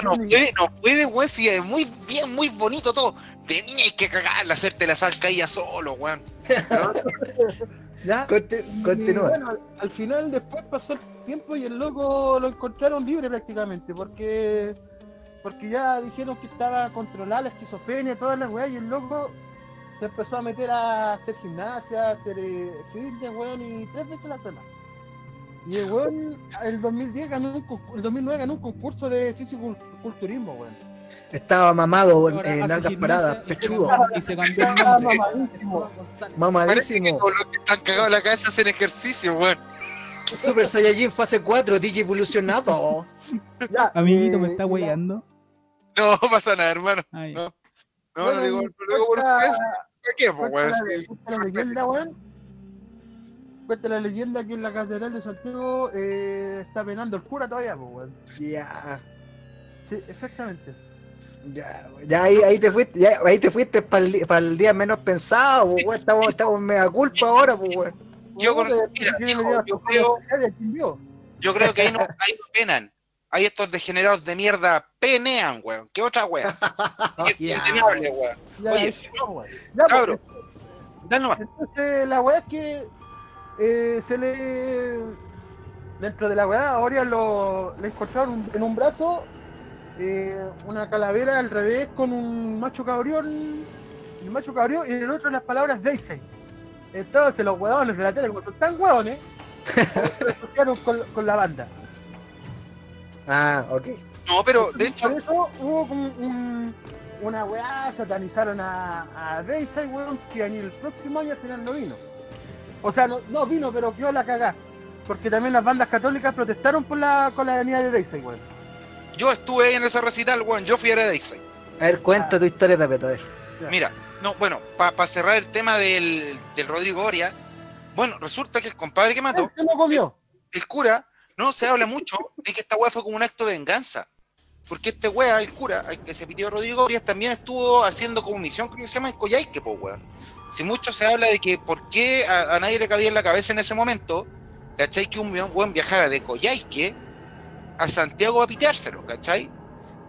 no puede, no puede, weón, si es muy bien, muy bonito todo. Tenía que cagarla, hacerte la sal caía solo, weón. Ya. Y, Continúa. bueno, al- al final después pasó el tiempo y el loco lo encontraron libre prácticamente, porque porque ya dijeron que estaba controlada la esquizofrenia, todas las weas, y el loco se empezó a meter a hacer gimnasia, a hacer eh, fitness, weón, y tres veces a la semana. Y el weón, el 2010 ganó un, el 2009 ganó un concurso de físico-culturismo, weón. Estaba mamado en, en algas paradas, y se pechudo, Y se cambió el nombre. mamadísimo. Que mamadísimo. todos los que están cagados en la cabeza hacen ejercicio, weón. Super Saiyajin fase 4, DJ evolucionado. Ya, Amiguito, eh, me está y la- weyando. No pasa nada, hermano. Ay, No, no, bueno, no digo, no weón. Cuenta la leyenda que en la Catedral de Santiago eh, está penando el cura todavía, pues, weón. Ya, Sí, exactamente. ya, ya ahí, ahí te fuiste, ya, ahí te fuiste para el, día menos pensado, pues, weón. Estamos, estamos en mega culpa ahora, pues, weón. Yo con- mira, ¿quién hijo, le dio yo creo-? Yo creo que ahí no, ahí no penan. Ahí estos degenerados de mierda penean, weón. ¿Qué otra weón? Ya, Oye, weón. Ya, pues. Dale nomás. Entonces la weá es que eh, se le. Dentro de la weá, ahora lo, le encontraron un- en un brazo eh, una calavera al revés con un macho cabrión. El macho cabrión y en el otro las palabras Daisy. Entonces los huevones de la tele, como son tan huevones, se asociaron con, con la banda. Ah, ok. No, pero de hecho, Por eso hubo como un, una weá, satanizaron a, a Daisy, weón, que ni el próximo año al final no vino. O sea, no, no vino, pero quedó la cagá. Porque también las bandas católicas protestaron por la, con la venida de Daisy, weón. yo estuve ahí en ese recital, weón. Yo fui a Daisy. A ver, cuenta tu historia, Tapeto, a ver. Mira, no, bueno, para cerrar el tema del, del Rodrigo Oria, bueno, resulta que el compadre que mató, Se lo comió. el cura, no se habla mucho de que esta weá fue como un acto de venganza. Porque este weá, el cura, al que se pidió Rodrigo Orias, también estuvo haciendo como misión, creo que se llama en Coyhaique, pues weón. Si mucho se habla de que por qué a, a nadie le cabía en la cabeza en ese momento, ¿cachai? Que un weón viajara de Coyhaique a Santiago a piteárselo, ¿cachai?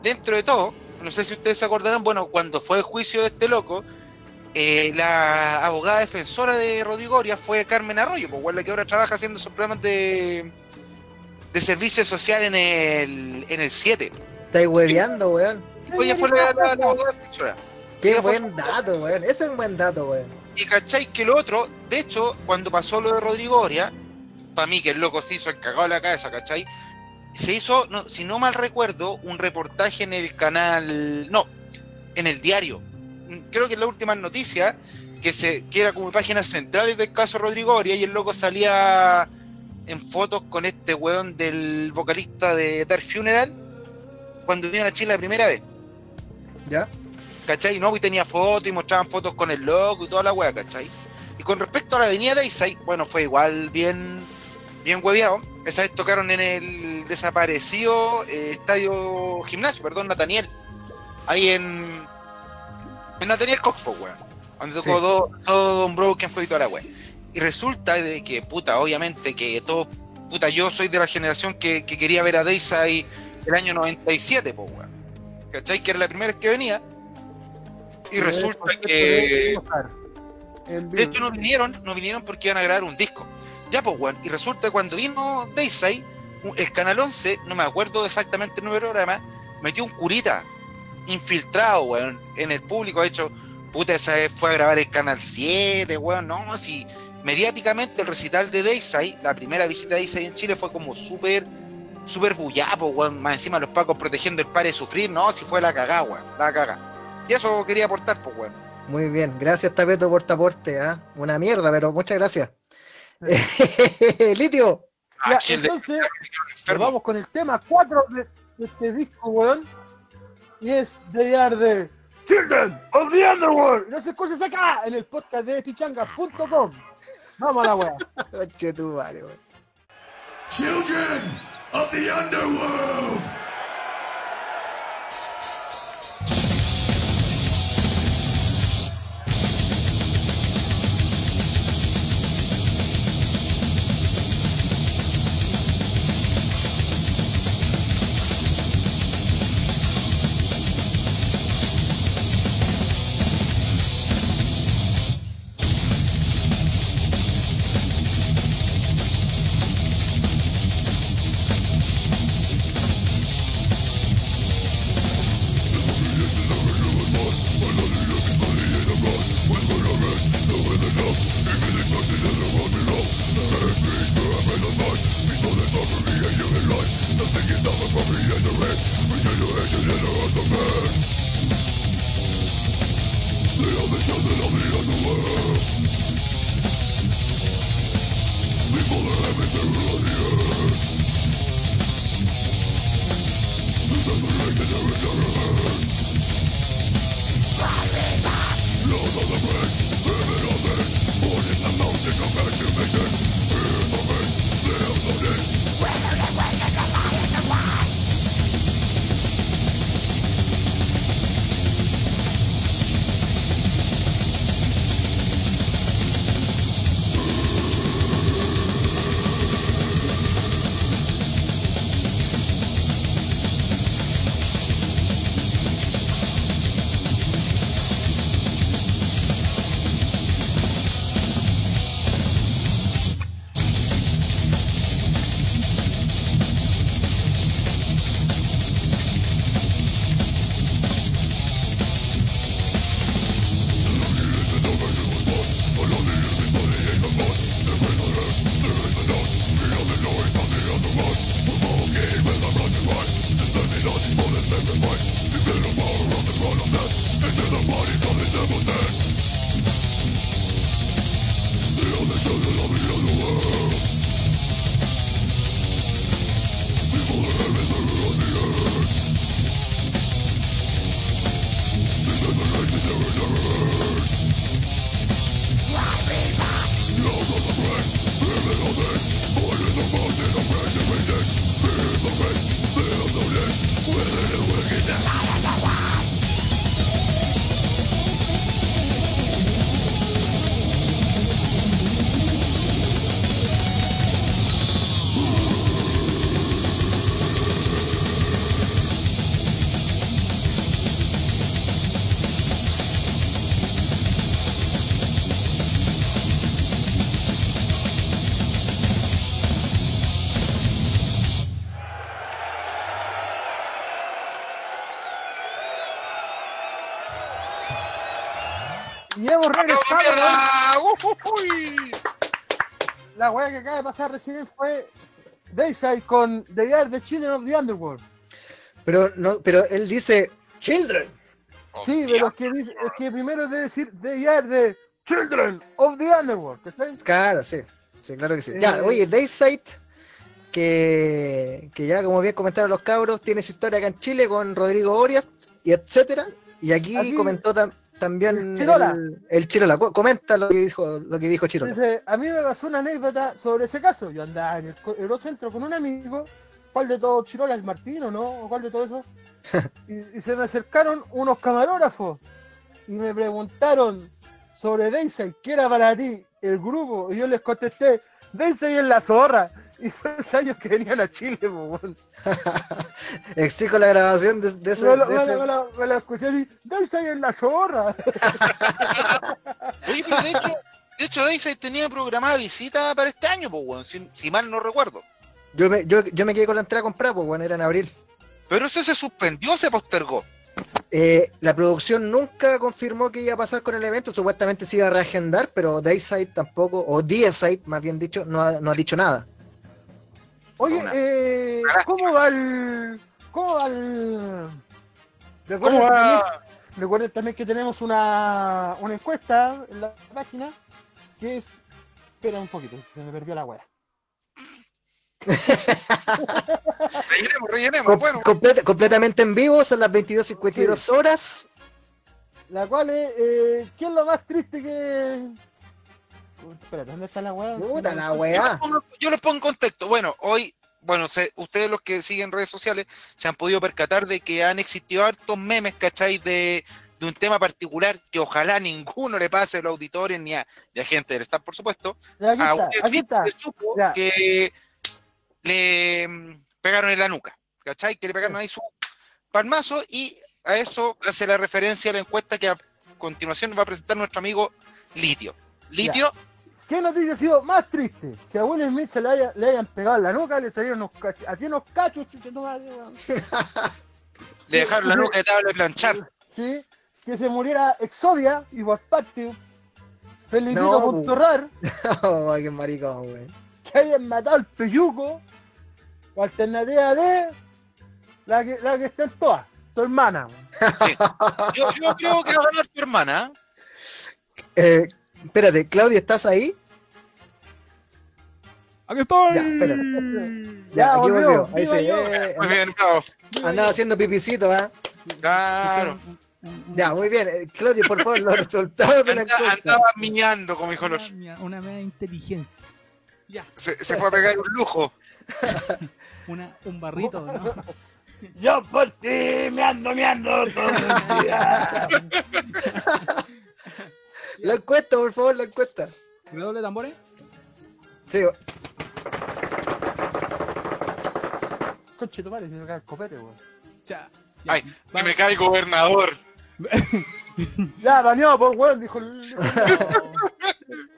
Dentro de todo, no sé si ustedes se acordarán, bueno, cuando fue el juicio de este loco, eh, la abogada defensora de Rodrigo Orias fue Carmen Arroyo, pues weón, la que ahora trabaja haciendo sus programas de, de servicio social en el, en el 7. Estáis hueveando, weón. Oye, fue la, la- la abogada defensora. Qué buen dato, weón. Ese es un buen dato, weón. Y cachai que lo otro, de hecho, cuando pasó lo de Rodrigo Oria, para mí que el loco se hizo el cagado de la cabeza, ¿cachai? Se hizo, no, si no mal recuerdo, un reportaje en el canal, no, en el diario. Mm, Creo que en la última noticia, que, se, que era como páginas centrales del caso Rodrigo Oria, y el loco salía en fotos con este weón del vocalista de Dark Funeral, cuando vinieron a Chile la primera vez. ¿Ya? ¿Cachai? No, y tenía fotos y mostraban fotos con el loco y toda la wea, ¿cachai? Y con respecto a la avenida Dayside, bueno, fue igual bien, bien hueveado. Esa vez tocaron en el desaparecido eh, estadio gimnasio, perdón, Nathaniel. Ahí en. En Nathaniel Coxpo, weón. Donde tocó Sí. todo, todo Don Broken y toda la wea. Y resulta de que, puta, obviamente que todo. Puta, yo soy de la generación que, que quería ver a Dayside el año 97, pues, weón. ¿Cachai? Que era la primera vez que venía. Y resulta que. De hecho, no vinieron, no vinieron porque iban a grabar un disco. Ya, pues, weón. Y resulta que cuando vino Dayside, el Canal 11, no me acuerdo exactamente el número de programa, metió un curita infiltrado, weón, en el público. De hecho, puta, esa vez fue a grabar el Canal 7, weón. No, si mediáticamente el recital de Dayside, la primera visita de Dayside en Chile fue como súper, súper bullapo, weón. Más encima los pacos protegiendo el pare de sufrir. No, si fue la cagá, weón. La cagá. Y eso quería aportar, pues, weón. Muy bien. Gracias, Tapeto, por tu aporte, ¿ah? Una mierda, pero muchas gracias. Litio. Ya, Ah, entonces, vamos con el tema 4 de, de este disco, weón. Y es de de Children of the Underworld. Se escuches acá en el podcast de pichanga.com. Vamos a la weá. Children of the underworld! La weá que acaba de pasar recién fue Dayside con The Year the Children of the Underworld. Pero, no, pero él dice Children. Sí, pero es que, dice, es que primero debe decir The Year the Children of the Underworld. ¿cachai? Claro, sí. Sí, claro que sí. Ya, Eh. oye, Dayside, que, que ya como bien comentaron los cabros, tiene su historia acá en Chile con Rodrigo Orias y etcétera. Y aquí comentó tam- también el Chirola. el, el Chirola. Comenta lo que dijo, lo que dijo Chirola. Dice, a mí me pasó una anécdota sobre ese caso. Yo andaba en el Eurocentro con un amigo. ¿Cuál de todos Chirola? ¿El Martín o no? ¿O cuál de todo eso? Y, y se me acercaron unos camarógrafos y me preguntaron sobre Daisy, ¿qué era para ti el grupo? Y yo les contesté, Daisy es la zorra. Y fue ese años que venían a Chile, weón. Exijo la grabación de, de ese. me, lo, de me ese- me lo- me lo escuché así, Daisy es la zorra. Oye, pero de hecho, de hecho, tenía programada visita para este año, pues, weón, si, si mal no recuerdo. Yo, me, yo, yo me quedé con la entrada comprada, pues bueno, era en abril. Pero eso se suspendió, se postergó. Eh, la producción nunca confirmó que iba a pasar con el evento, supuestamente se iba a reagendar, pero Dayside tampoco, o Dayside más bien dicho, no ha, no ha dicho nada. Oye, Una- eh, una. ¿cómo va el. ¿Cómo va el. Recuerden ¿Cómo también- va? Recuerden también que tenemos una, una encuesta en la página que es. Espera un poquito, se me perdió la wea. Rellenemos, rellenemos. Com- Bueno, completa- completamente en vivo, son las 22.52 horas. La cual es. Eh, ¿Qué es lo más triste que.? Uy, Espérate, ¿dónde está la wea? Puta la weá. yo les pongo en contexto. Bueno, hoy, bueno, se- ustedes los que siguen redes sociales se han podido percatar de que han existido hartos memes, ¿cachai? De, de un tema particular que ojalá ninguno le pase a los auditores ni a, ni a gente del staff, por supuesto. Aquí A está. se supo Ya. que le mm, pegaron en la nuca, ¿cachai? Que le pegaron ahí su palmazo y a eso hace la referencia a la encuesta que a continuación va a presentar nuestro amigo Litio. Litio, ¿Qué noticia ha sido más triste? Que a Will Smith se le, haya- le hayan pegado en la nuca, le salieron unos cachos. Aquí unos cachos, chucha le dejaron la nuca de tabla de planchar. ¿sí? Que se muriera Exodia y por parte Felicito No, no, Oh, qué maricón, wey. que hayan matado al peyuco. Alternativa de la que, la que está en todas, tu hermana. weón. Sí. Yo, yo creo que va a ganar tu hermana. ¿eh? Espérate, Claudia, ¿estás ahí? ¡Aquí estoy! Ya, espérate. Ya, Ya, aquí volvió, volvió. Ahí yo. eh, Muy bien, bravo. andaba haciendo pipicito, ¿va? Claro. Ya, muy bien. Eh, Claudia, por favor, los resultados de la Anda- encuesta. andaba miñando, como dijo los. Una, una media inteligencia. Ya, Se, se fue a pegar un lujo. una, un barrito, ¿no? Yo por ti me ando meando todo el día. La encuesta, por favor, la encuesta. ¿Redoble de tambores? Sí, Conche tu madre, se me cae el copete, weón. Ya. Ay, Va- que me cae el gobernador. Ya, bañado por weón, dijo el. dijo el-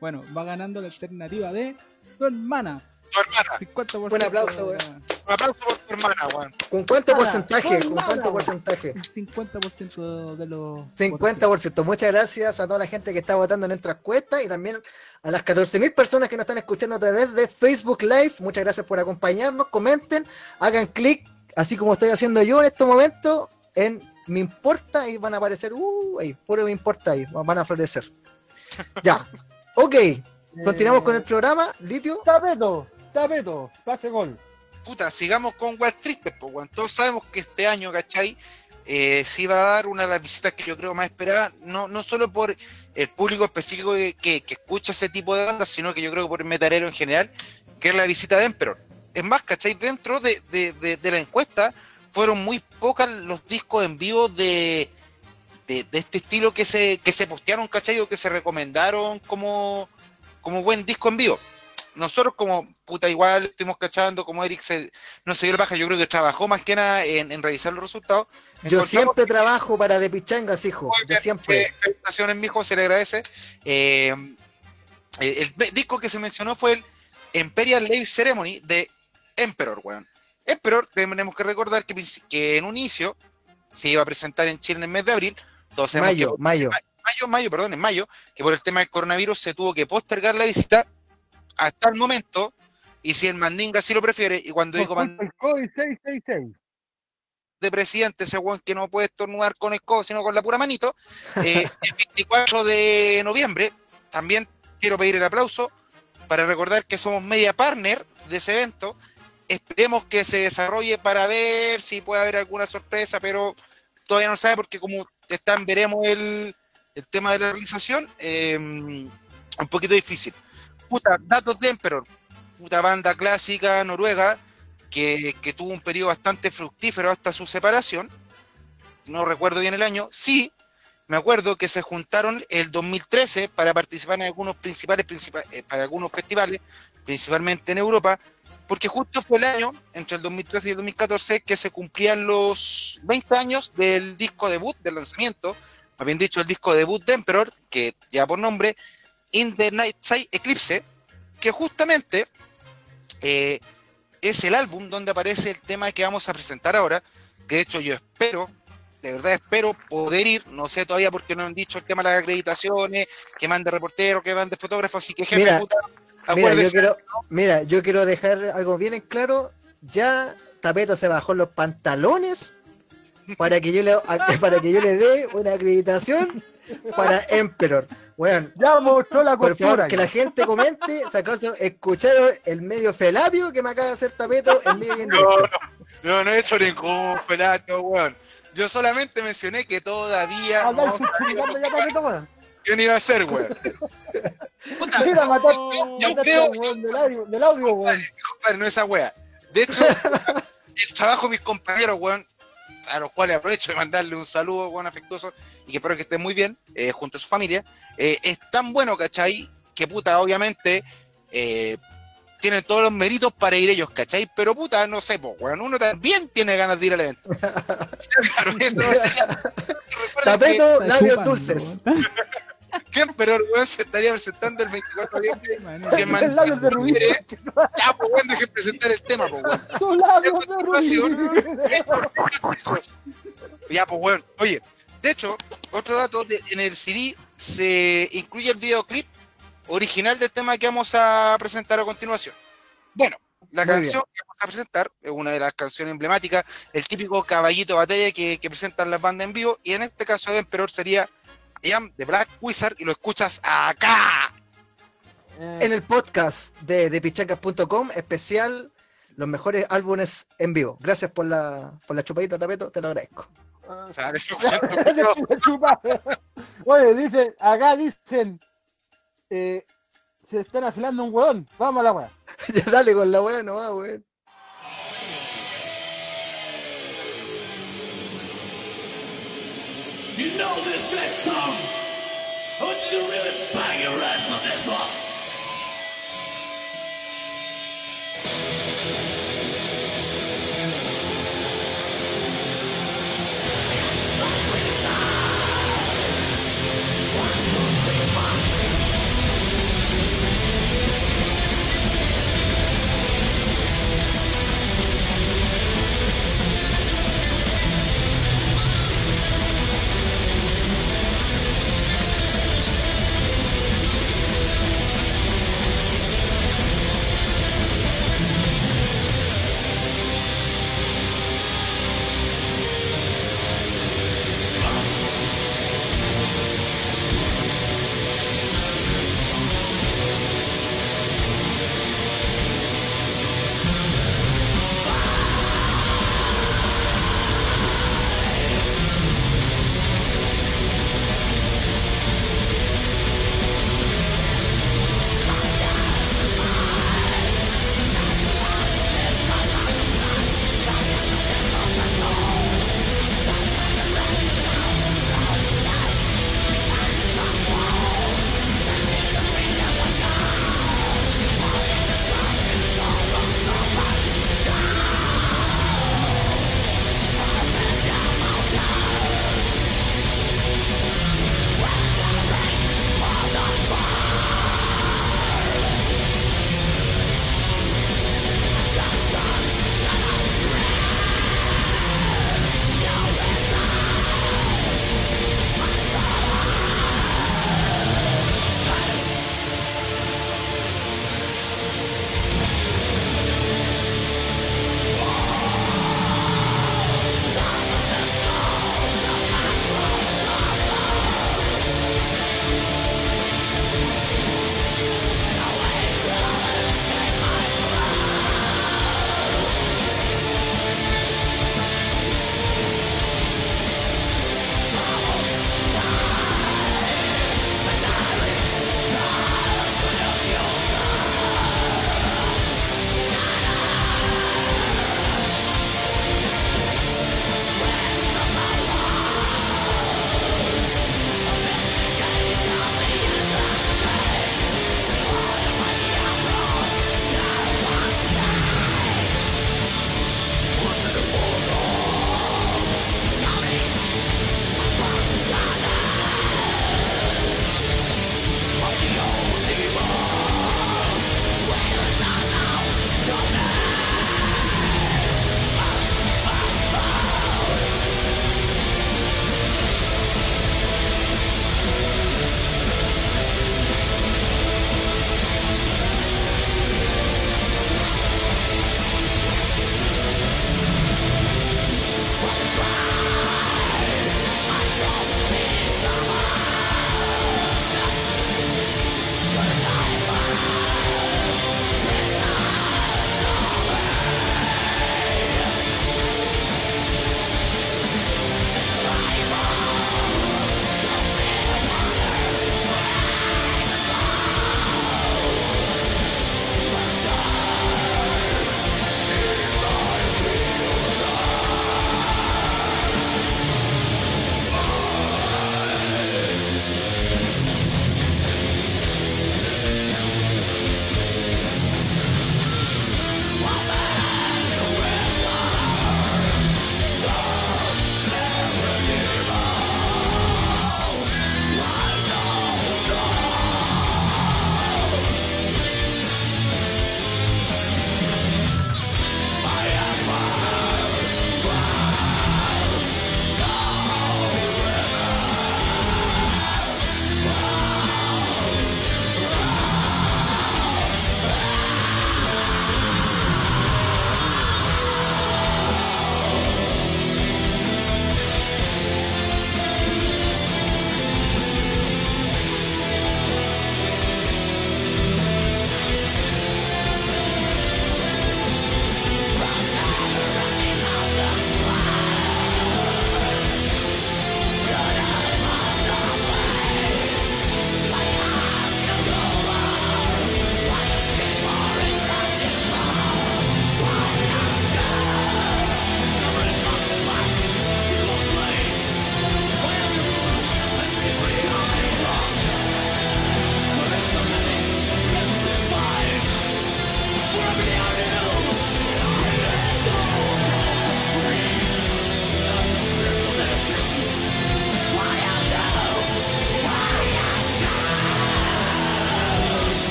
Bueno, va ganando la alternativa de tu hermana. Tu hermana. 50%. Buen aplauso, weón. Un aplauso por tu hermana, weón. ¿Con cuánto porcentaje? con ¿Con mala, cuánto porcentaje? 50% de los. 50%. Muchas gracias a toda la gente que está votando en nuestra encuesta y también a las 14.000 personas que nos están escuchando a través de Facebook Live. Muchas gracias por acompañarnos. Comenten, hagan clic, así como estoy haciendo yo en este momento, en Me Importa y van a aparecer, uh, ahí, puro Me Importa ahí, van a florecer. Ya. Ok, continuamos con el programa. Litio. Tapeto, tapeto, pase gol. Puta, sigamos con weas tristes, pues, weón. Todos sabemos que este año, ¿cachai? Eh, sí va a dar una de las visitas que yo creo más esperada, no, no solo por el público específico que, que- escucha ese tipo de bandas, sino que yo creo que por el metalero en general, que es la visita de Emperor. Es más, ¿cachai? Dentro de, de- de- de la encuesta fueron muy pocas los discos en vivo de, de, de este estilo que se, que se postearon, ¿cachai? O que se recomendaron como, como buen disco en vivo. Nosotros como puta igual estuvimos cachando como Eric se, no se dio la baja, yo creo que trabajó más que nada en, en revisar los resultados. Yo siempre trabajo para De Pichangas, hijo. De siempre. eh, felicitaciones, mijo, se le agradece. Eh, eh, el disco que se mencionó fue el Imperial Live Ceremony de Emperor, weón. Emperor, tenemos que recordar que, en un inicio se iba a presentar en Chile en el mes de abril. Sabemos Mayo, que mayo. mayo, mayo, perdón, en mayo, que por el tema del coronavirus se tuvo que postergar la visita hasta el momento, y si el Mandinga sí lo prefiere, y cuando digo el COVID 666. de presidente, ese weón que no puede estornudar con el codo, sino con la pura manito, eh, el 24 de noviembre, también quiero pedir el aplauso para recordar que somos media partner de ese evento. Esperemos que se desarrolle para ver si puede haber alguna sorpresa, pero todavía no sabe porque como están, veremos el, el tema de la realización, eh, un poquito difícil. Puta, datos de Emperor, banda clásica noruega, que, tuvo un periodo bastante fructífero hasta su separación. No recuerdo bien el año. Sí, me acuerdo que se juntaron el 2013 para participar en algunos principales, principales para algunos festivales, principalmente en Europa, porque justo fue el año, entre el 2013 y el 2014, que se cumplían los 20 años del disco debut, del lanzamiento, más dicho, el disco debut de Emperor, que ya por nombre, In the Night Side Eclipse, que justamente eh, es el álbum donde aparece el tema que vamos a presentar ahora, que de hecho yo espero, de verdad espero poder ir, no sé todavía porque no han dicho el tema de las acreditaciones, que mande reportero, que mande fotógrafo, así que jefe, Mira, puta, Mira, yo quiero, mira, yo quiero dejar algo bien en claro. Ya Tapeto se bajó los pantalones para que yo le, para que yo le dé una acreditación para Emperor. Bueno, Ya mostró la por favor, que la gente comente si acaso escucharon el medio felapio que me acaba de hacer Tapeto en medio No, no, no he hecho ningún pelatio, weón. Yo solamente mencioné que todavía Andar no. ¿Qué iba a hacer, weón? Puta, Mira, matar. yo creo- weón, del audio, del audio, weón. compadre, no esa wea. De hecho, el trabajo de mis compañeros, weón, a los cuales aprovecho de mandarle un saludo, weón, afectuoso, y que espero que estén muy bien, eh, junto a su familia, eh, es tan bueno, ¿cachai? Que puta, obviamente, eh, tienen todos los méritos para ir ellos, ¿cachai? Pero puta, no sé, pues, weón, uno también tiene ganas de ir al evento. claro, eso no Tapeto, labios dulces. weón. que Emperor, weón, se estaría presentando el 24 de noviembre. Si el man labios de Rubí. ya, pues, weón, dejen presentar el tema, pues, weón. Tus labios de Rubí. Ya, pues, weón. Oye, de hecho, otro dato, de- en el CD se incluye el videoclip original del tema que vamos a presentar a continuación. Bueno, la Muy canción que vamos a presentar es una de las canciones emblemáticas, el típico caballito de batalla que, que presentan las bandas en vivo, y en este caso de Emperor sería I Am the Black Wizard, y lo escuchas acá. En el podcast de, de pichacas.com, especial los mejores álbumes en vivo. Gracias por la, por la chupadita, Tapeto, te lo agradezco. O sea. Oye, dicen, acá dicen, eh, se están afilando un hueón. Vamos a la weá. ya dale con la weá nomás, weón. You know this next song. I want you to really bang your head for this one.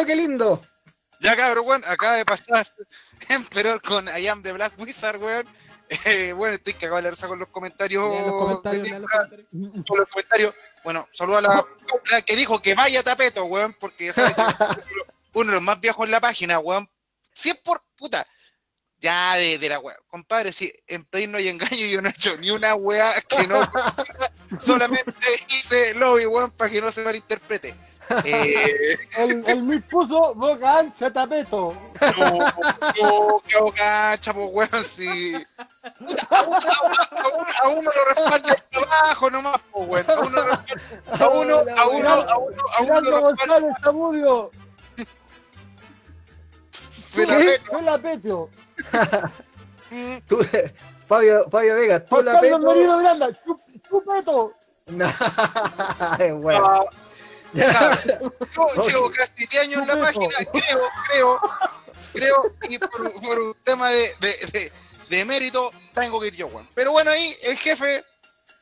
Lindo, qué lindo! Ya cabrón, weón, acaba de pasar Emperor con I am the Black Wizard, weón. Eh, bueno, estoy cagado de la risa con los comentarios. Los comentarios, de lea los Mirka, comentarios. con los comentarios. Bueno, saludo a la la que dijo que vaya tapeto, weón, porque ya sabes que uno de los más viejos en la página, weón. Si es por puta. Ya de, de la weá. Compadre, si en pedir no hay engaño, yo no he hecho ni una weá que no. solamente hice lobby, weón, para que no se malinterprete. Eh, El, el Mick puso boca ancha tapeto. No, no, qué boca, chapo, weón, si. Puta, a, uno, a uno- a uno lo respalda el trabajo nomás, po, weón. A uno, lo respalda- a uno, a uno, a uno, a uno Mirando lo respalda González Zamudio. Felapeto. Fue la petio. Mm, Tú- Fabio, Fabio Vega, tú Juan la Carlos peto. Merino Miranda. chup- Chupeto. No, es bueno. ah, Ya. Yo llevo casi 10 años en la página, creo, creo, creo, y por, por un tema de, de, de, de mérito, tengo que ir yo, weón. Pero bueno, ahí el jefe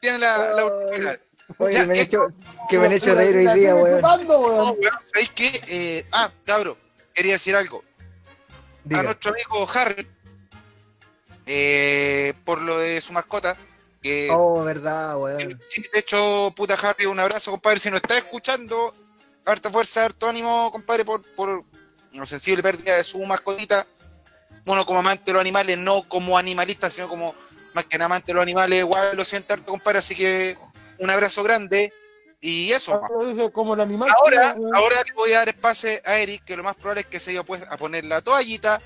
tiene la, la oportunidad. Oye, Ya, me han esto- hecho, que me han hecho reír La hoy día, weón. No, weón. ¿sabéis qué? Eh, ah, cabrón, quería decir algo. A nuestro amigo Harry, eh, por lo de su mascota, que Oh, verdad, weón. sí, de hecho, puta Harry, un abrazo, compadre. Si nos está escuchando, harta fuerza, harto ánimo, compadre, por, por la sensible pérdida de su mascotita. Bueno, como amante de los animales, no como animalista, sino como más que amante de los animales, igual lo siento harto, compadre. Así que un abrazo grande. Y eso, Como el animal. Ahora, ahora le voy a dar espacio a Eric, que lo más probable es que se iba pues, a poner la toallita,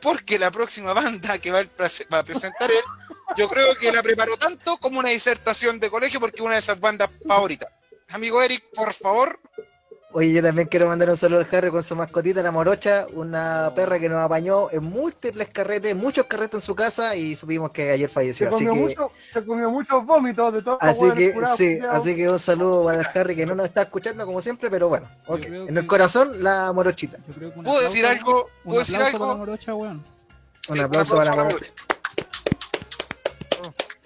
porque la próxima banda que va a presentar él, yo creo que la preparó tanto como una disertación de colegio, porque es una de esas bandas favoritas. Amigo Eric, por favor. Oye, yo también quiero mandar un saludo al Harry con su mascotita, la morocha, una perra que nos apañó en múltiples carretes, muchos carretes en su casa y supimos que ayer Se falleció. Así comió, que, mucho, se comió muchos vómitos de todos los así que, sí, así que un saludo para el Harry que no nos está escuchando como siempre, pero bueno, En el corazón, la morochita. ¿Puedo decir algo? Un ¿Puedo decir para la algo? morocha, weón. Un Sí, aplauso para la morocha.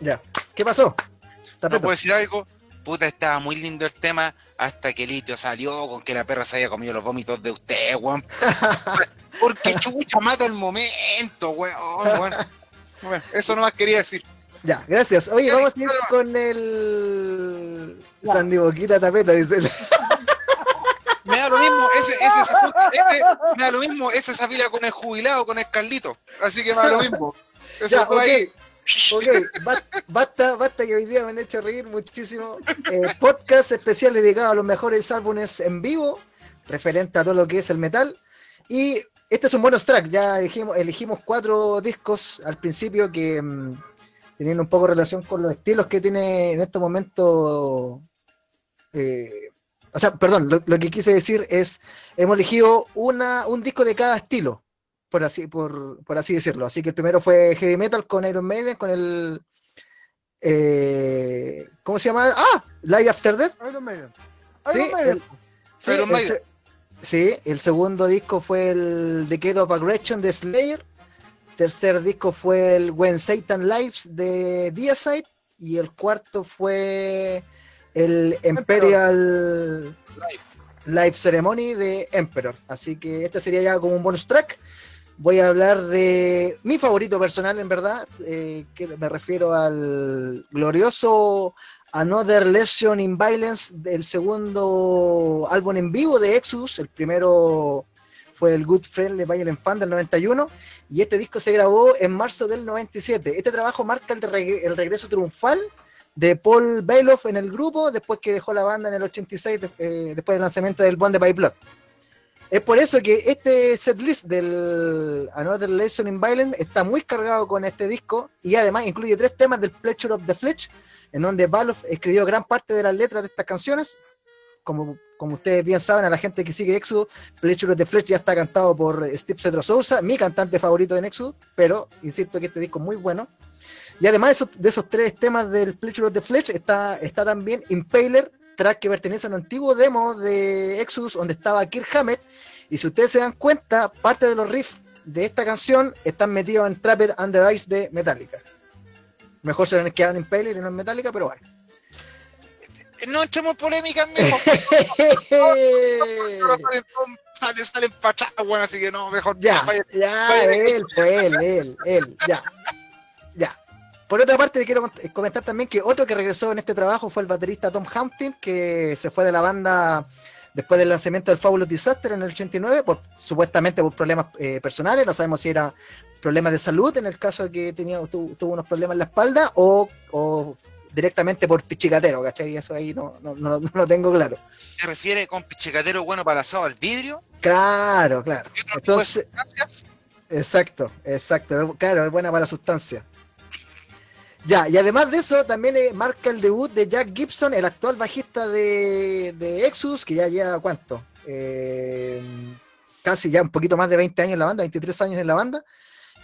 Ya. ¿Qué pasó? ¿No Tapeto. puedo decir algo? Puta, estaba muy lindo el tema hasta que Litio salió con que la perra se había comido los vómitos de usted, weón. Porque chucha mata el momento, weón. weón. Bueno, eso nomás quería decir. Ya, gracias. Oye, Ya, vamos a ir con el Sandy Boquita Tapeta, dice él. Me da lo mismo, ese, ese, se junta- ese- me da lo mismo, ese se afila con el jubilado, con el Carlito. Así que me da lo mismo. Eso Ya, fue ahí. Ok, ba- basta, basta que hoy día me han hecho reír muchísimo. Eh, podcast especial dedicado a los mejores álbumes en vivo, referente a todo lo que es el metal. Y este es un bonus track, ya elegimos, elegimos cuatro discos al principio que mm, tenían un poco relación con los estilos que tiene en este momento. eh, o sea, perdón, lo, lo que quise decir es, hemos elegido una, un disco de cada estilo por así, por, por así decirlo. Así que el primero fue Heavy Metal con Iron Maiden, con el. eh, ¿Cómo se llama? ¡Ah! Live After Death. Iron Maiden. Sí, Iron Maiden. el, sí, Iron el Maiden. se- sí, el segundo disco fue el Decade of Aggression de Slayer. Tercer disco fue el When Satan Lives de Deicide. Y el cuarto fue el Imperial Live Ceremony de Emperor. Así que este sería ya como un bonus track. Voy a hablar de mi favorito personal, en verdad, eh, que me refiero al glorioso Another Lesson in Violence del segundo álbum en vivo de Exodus. El primero fue el Good Friendly Violent Fan del 91 y este disco se grabó en marzo del 97. Este trabajo marca el, reg- el regreso triunfal de Paul Bailoff en el grupo después que dejó la banda en el 86 de- eh, después del lanzamiento del Bond de by Blood. Es por eso que este setlist del Another Lesson in Violence está muy cargado con este disco y además incluye tres temas del Pleasure of the Flesh, en donde Bailoff escribió gran parte de las letras de estas canciones. Como, como ustedes bien saben, a la gente que sigue Exodus, Pleasure of the Flesh ya está cantado por Steve Cedro Sousa, mi cantante favorito en Exodus, pero insisto que este disco es muy bueno. Y además de esos, de esos tres temas del Pleasure of the Flesh, está, está también Impaler, track que pertenece a un antiguo demo de Exodus donde estaba Kirk Hammett. Y si ustedes se dan cuenta, parte de los riffs de esta canción están metidos en Trapped Under Ice de Metallica. Mejor se les quedan en Impaler y no en Metallica, pero bueno. no entremos en polémica, mejor. salen, para atrás, weón, así que no, mejor. Ya, ya, él, fue él, él, él. Ya. Por otra parte, quiero cont- comentar también que otro que regresó en este trabajo fue el baterista Tom Hampton, que se fue de la banda después del lanzamiento del Fabulous Disaster en el 89, por, supuestamente por problemas eh, personales, no sabemos si era problemas de salud, en el caso de que tenía, tu- tuvo unos problemas en la espalda, o, o directamente por pichicatero, ¿cachai? Eso ahí no, no, no- no lo tengo claro. ¿Se refiere con pichicatero bueno para asado al vidrio? Claro, claro. ¿Qué otro tipo de Entonces, sustancias? Exacto, exacto. Claro, es buena para la sustancia. Ya, y además de eso, también eh, marca el debut de Jack Gibson, el actual bajista de, de Exodus, que ya lleva cuánto? Eh, casi ya un poquito más de 20 años en la banda, 23 años en la banda.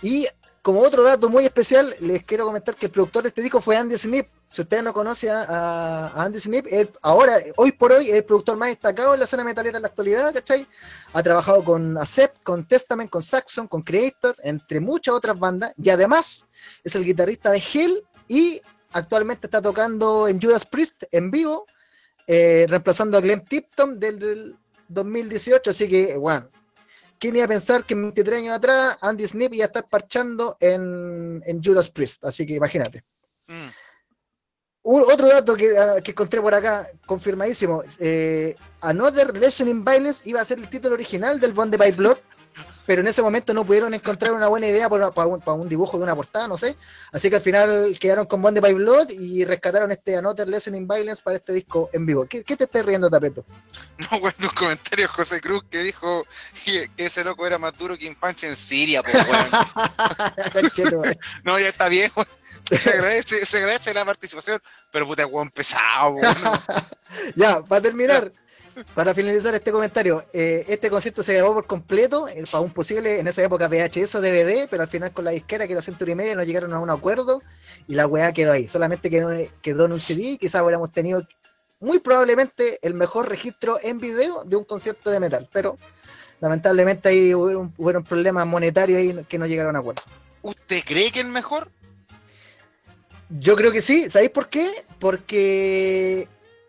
Y como otro dato muy especial, les quiero comentar que el productor de este disco fue Andy Snip. Si ustedes no conocen a, Andy Snip, él ahora, hoy por hoy, es el productor más destacado en la escena metalera en la actualidad, ¿cachai? Ha trabajado con Accept, con Testament, con Saxon, con Creator, entre muchas otras bandas. Y además es el guitarrista de Hell y actualmente está tocando en Judas Priest en vivo, eh, reemplazando a Glenn Tipton del, del 2018. Así que, bueno, ¿quién iba a pensar que en 23 años atrás Andy Snip iba a estar parchando en, en Judas Priest? Así que imagínate. Mm. Un- otro dato que, ah, que encontré por acá, confirmadísimo. eh, Another Lesson in Violence iba a ser el título original del Bond by Blood, pero en ese momento no pudieron encontrar una buena idea para, para un, para un dibujo de una portada, no sé. Así que al final quedaron con Bond by Blood y rescataron este Another Lesson in Violence para este disco en vivo. ¿Qué, qué te estás riendo, Tapeto? No, weón, un comentario José Cruz que dijo que, ese loco era más duro que infancia en Siria, pues, madre. No, ya está weón. Se agradece, se agradece la participación, pero puta, weón, pesado, weón. ya, para terminar, para finalizar este comentario, eh, este concierto se grabó por completo eh, para un posible, en esa época VHS o DVD, pero al final con la disquera que era Century y Media no llegaron a un acuerdo y la weá quedó ahí. Solamente quedó, quedó en un CD y quizás hubiéramos tenido muy probablemente el mejor registro en video de un concierto de metal, pero lamentablemente ahí hubieron, hubieron problemas monetarios ahí que no llegaron a acuerdo. ¿Usted cree que es mejor? Yo creo que sí, ¿sabéis por qué? Porque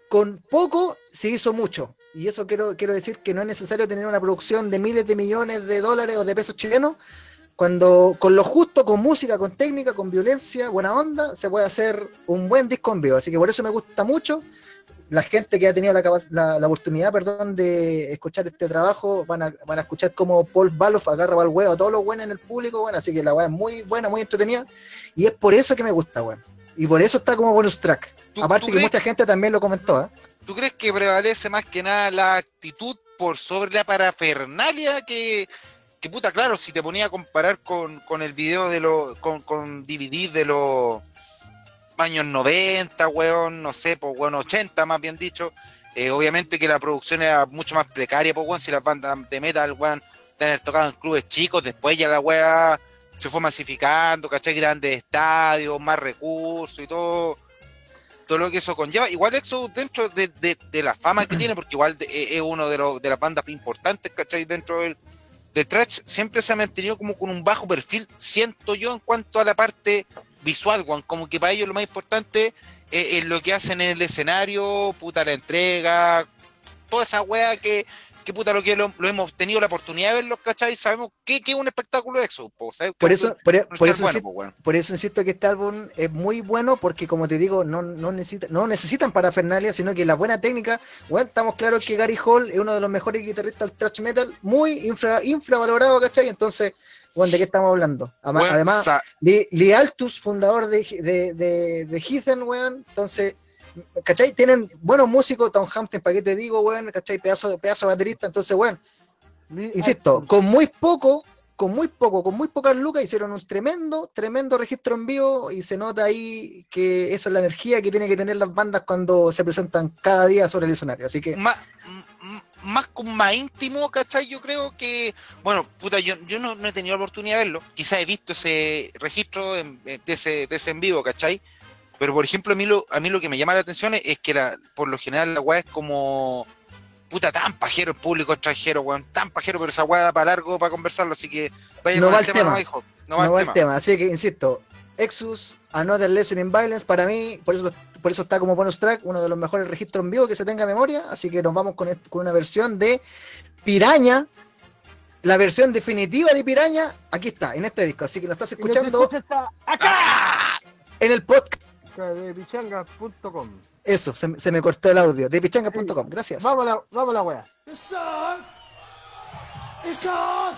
con poco se hizo mucho. Y eso quiero, quiero decir que no es necesario tener una producción de miles de millones de dólares o de pesos chilenos. Cuando con lo justo, con música, con técnica, con violencia, buena onda, se puede hacer un buen disco en vivo. Así que por eso me gusta mucho. La gente que ha tenido la, la, la oportunidad perdón, de escuchar este trabajo van a, van a escuchar como Paul Baloff agarra al huevo a todos los buenos en el público. Bueno, así que la weá es muy buena, muy entretenida. Y es por eso que me gusta, weón. Y por eso está como bonus track. ¿Tú- Aparte que crees- mucha gente también lo comentó, ¿eh? ¿Tú crees que prevalece más que nada la actitud por sobre la parafernalia que, que puta, claro, si te ponía a comparar con, con el video de los, con, con DVD de los años 90, weón, no sé, pues weón, 80 más bien dicho, eh, obviamente que la producción era mucho más precaria, pues weón, si las bandas de metal, weón, tener tocado en clubes chicos, después ya la weá se fue masificando, ¿cachai? Grandes estadios, más recursos y todo todo lo que eso conlleva. Igual Exodus dentro de, de- la fama que tiene, porque igual de- es uno de, los de las bandas importantes, ¿cachai? Dentro del, del thrash, siempre se ha mantenido como con un bajo perfil, siento yo, en cuanto a la parte visual, Juan, como que para ellos lo más importante es, es lo que hacen en el escenario, puta la entrega, toda esa wea que, que puta lo que lo, lo hemos tenido la oportunidad de verlos, ¿cachai? Sabemos que, que es un espectáculo de po, ¿sabes? Por eso, por, un por estar eso bueno, insisto, po, por eso insisto que este álbum es muy bueno porque como te digo, no, no, necesita, no necesitan parafernalia, sino que la buena técnica, bueno, estamos claros que Gary Hall es uno de los mejores guitarristas del thrash metal, muy infra, infravalorado, ¿cachai? Entonces, bueno, ¿de qué estamos hablando? Además, Lee Altus, fundador de, de, de, de Heathen, weón. Entonces, ¿cachai? Tienen buenos músicos, Tom Hampton, ¿para qué te digo, weón? ¿cachai? Pedazo, pedazo de baterista. Entonces, weón, Lee insisto, con muy poco, con muy poco, con muy pocas lucas, hicieron un tremendo, tremendo registro en vivo y se nota ahí que esa es la energía que tienen que tener las bandas cuando se presentan cada día sobre el escenario. Así que, más, m- más con más íntimo, ¿cachai? Yo creo que, bueno, puta, yo, yo no, no he tenido la oportunidad de verlo. Quizás he visto ese registro en- de, ese, de ese en vivo, ¿cachai? Pero, por ejemplo, a mí lo, a mí lo que me llama la atención es, es que la, por lo general la weá es como, puta, tan pajero el público extranjero, weón, tan pajero, pero esa weá da para largo para conversarlo, así que vaya No con va el tema, hijo. No no va va el el tema. tema. Así que, insisto, Exus, Another Lesson in Violence, para mí, por eso, por eso está como bonus track, uno de los mejores registros en vivo que se tenga en memoria, así que nos vamos con, con una versión de Piraña, la versión definitiva de Piraña, aquí está, en este disco, así que lo estás escuchando escucha acá en el podcast. De pichanga.com. Eso, se, se me cortó el audio, de pichanga.com, gracias. Vamos a la, vamos a la wea. The song is called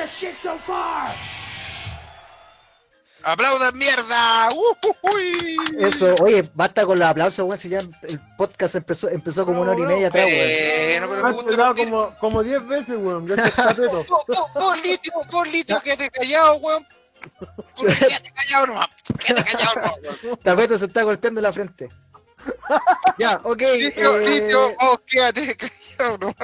the shit so far? ¡Aplaudan mierda! ¡Ujujuy! Eso, oye, basta con los aplausos, weón, si ya el podcast empezó, empezó como una hora y media atrás, weón. Bueno, pero me gusta como, como 10 veces, weón. Gracias, Capeto. Vos, vos, litio, vos, litio, quédate callado, weón. Quédate callado nomás. Quédate callado nomás, weón. Tapeto se está golpeando la frente. Ya, ok. Litio, eh, litio, vos, quédate callado weón.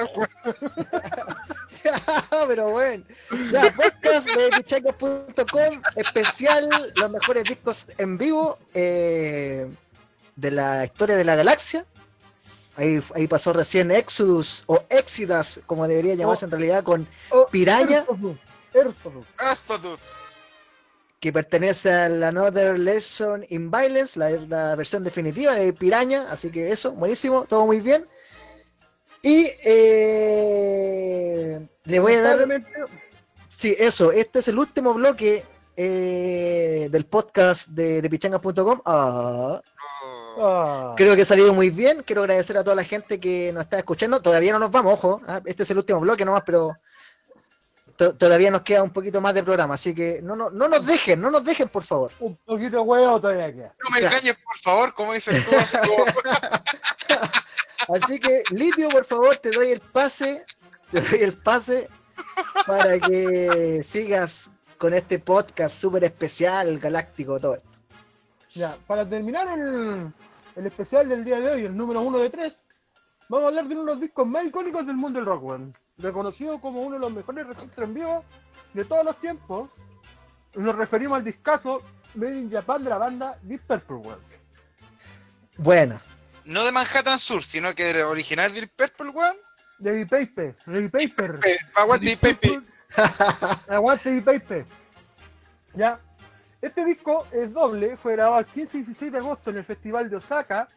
pero bueno. Ya, podcast de pichacos.com, especial, los mejores discos en vivo eh, de la historia de la galaxia. Ahí, ahí pasó recién Exodus o Exodus, como debería llamarse en realidad, con Oh, Piraña. Astodus. que pertenece a la Another Lesson in Violence, la, la versión definitiva de Piraña, así que eso, buenísimo, todo muy bien. Y eh, le voy a dar... Sí, eso, este es el último bloque eh, del podcast de, de pichangas.com. Ah, ah, creo que ha salido muy bien. Quiero agradecer a toda la gente que nos está escuchando. Todavía no nos vamos, ojo. ah, Este es el último bloque nomás, pero to- todavía nos queda un poquito más de programa. Así que no, no, no nos dejen, no nos dejen, por favor. un poquito huevo todavía queda. No me engañes, por favor, como dices tú. Así que, Litio, por favor, te doy el pase. Te doy el pase para que sigas con este podcast súper especial, galáctico, todo esto. Ya, para terminar el, el especial del día de hoy, el número uno de tres, vamos a hablar de uno de los discos más icónicos del mundo del rock, weón. Reconocido como uno de los mejores registros en vivo de todos los tiempos. Nos referimos al discazo Made in Japan de la banda Deep Purple. Bueno, No de Manhattan Sur, sino que del original Deep Purple, weón. De Deep Paper, Deep Paper. Aguante Deep Purple. Aguante Deep Paper. Ya. Este disco es doble, fue grabado el 15 y 16 de agosto en el Festival de Osaka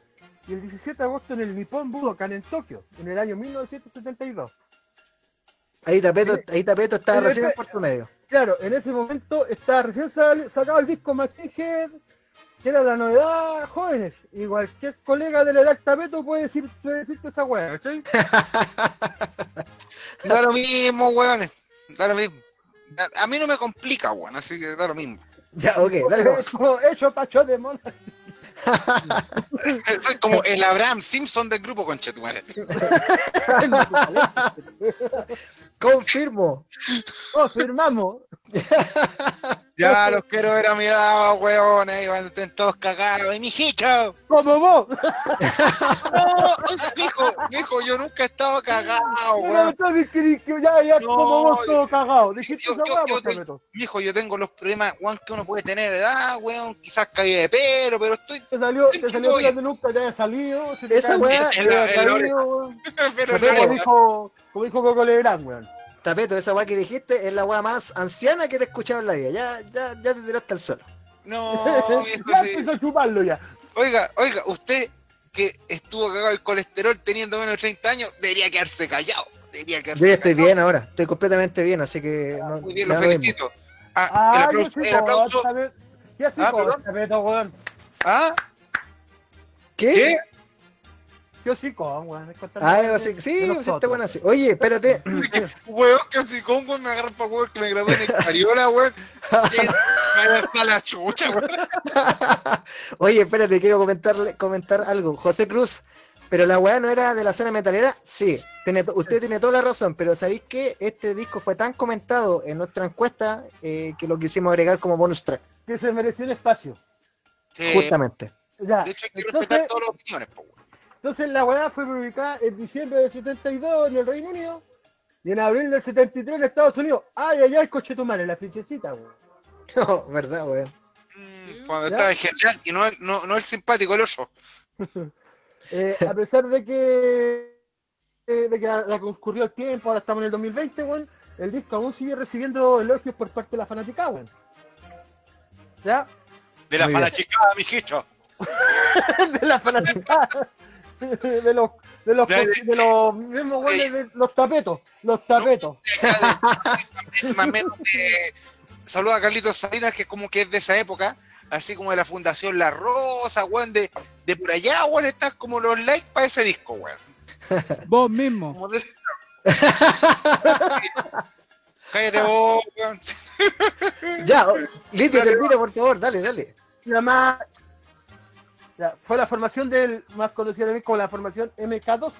y el 17 de agosto en el Nippon Budokan en Tokio, en el año 1972. ahí Tapeto, ahí Tapeto estaba recién en Puerto Medio. Claro, en ese momento estaba recién sal- sacado el disco Machine Head, que era la novedad jóvenes. Y cualquier colega del edad Tapeto puede, decir, puede decirte esa weá, ¿cachai? Da lo mismo, weones. Da lo mismo. A, a mí no me complica, weón, así que da lo mismo. Ya, ok, dale. Hecho, hecho pacho de mona. Soy como el Abraham Simpson del grupo, conchetumare. Confirmo. Confirmamos. Ya los quiero ver a mi lado, weones, y van a estar todos cagados. ¡Y mijito! Como vos. No, mijo, mijo, yo nunca he estado cagado, weón. ya, ya, No, como vos todo cagado. Dijiste yo- yo- weá, yo tengo los problemas, weón, que uno puede tener, ¿verdad, weón? Quizás caí de pelo, pero estoy. Te salió, te salió de nunca te haya salido. se te Esa el- weá- caído, weón. pero Pero- Como dijo, como dijo Coco Legrand, weón. Tapeto, esa weá que dijiste es la weá más anciana que te he escuchado en la vida. Ya, ya, ya te tiraste al suelo. No, viejo, ya sí. empezó a chuparlo ya. Oiga, oiga, usted que estuvo cagado el colesterol teniendo menos de 30 años, debería quedarse callado. Debería quedarse Yo ya estoy callado. bien ahora, estoy completamente bien, así que no, Muy bien, lo felicito. Ah, el Ah, aplauso, yo sí, el aplauso. ¿Qué así, Ah, perdón. Tapeto, weón? ¿Ah? ¿Qué? ¿Qué? Yo sí, con, weón. Ah, sí, sí, sí, está buena así. Oye, espérate. Weón, que con weón me agarran para weón que me gradué en el Cariola, weón. Vaya hasta la chucha, weón. Oye, espérate, quiero comentarle, comentar algo. José Cruz, pero la weá no era de la escena metalera. Sí, tiene, usted tiene toda la razón, pero ¿sabéis que este disco fue tan comentado en nuestra encuesta eh, que lo quisimos agregar como bonus track? Que se mereció un espacio. Sí, Justamente. Ya. de hecho, hay que Entonces, respetar todas las opiniones, po, weón. Entonces la weá fue publicada en diciembre del 72 en el Reino Unido y en abril del 73 en Estados Unidos. Ay, ay, ay, cochetumare, la fichecita, weón. No, verdad, weón. Mm, Cuando ¿Ya? estaba el general y no, el- no, no el simpático, el oso. Eh, a pesar de que eh, de que la, concurrió el tiempo, ahora estamos en el 2020, weón, el disco aún sigue recibiendo elogios por parte de la fanática, weón. ¿Ya? De la fanaticada, mijito. de la fanática. de los de los, de los mismos weones de los tapetos, los tapetos. Más eh, saluda a Carlitos Salinas, que como que es de esa época, así como de la Fundación La Rosa, weón, de, de por allá, weón, están como los likes para ese disco, weón. Vos mismo. Como de Cállate vos, weón. Ya, Litio, termina, por favor, dale, dale. Se llama- Ya, fue la formación del más conocida también como la formación MK2.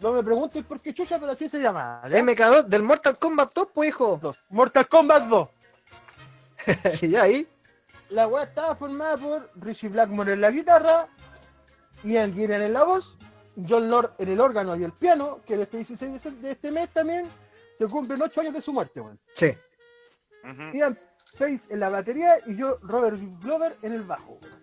No me pregunten por qué chucha, pero así se llama. ¿ya? MK2 del Mortal Kombat 2, pues, hijo. 2. Mortal Kombat 2. ya ahí. La weá estaba formada por Richie Blackmore en la guitarra, Ian Gillan en la voz, John Lord en el órgano y el piano, que el este 16 de- de este mes también se cumplen 8 años de su muerte, weón. Sí. Ujú. Ian Pace en la batería y yo, Robert Glover, en el bajo. weón.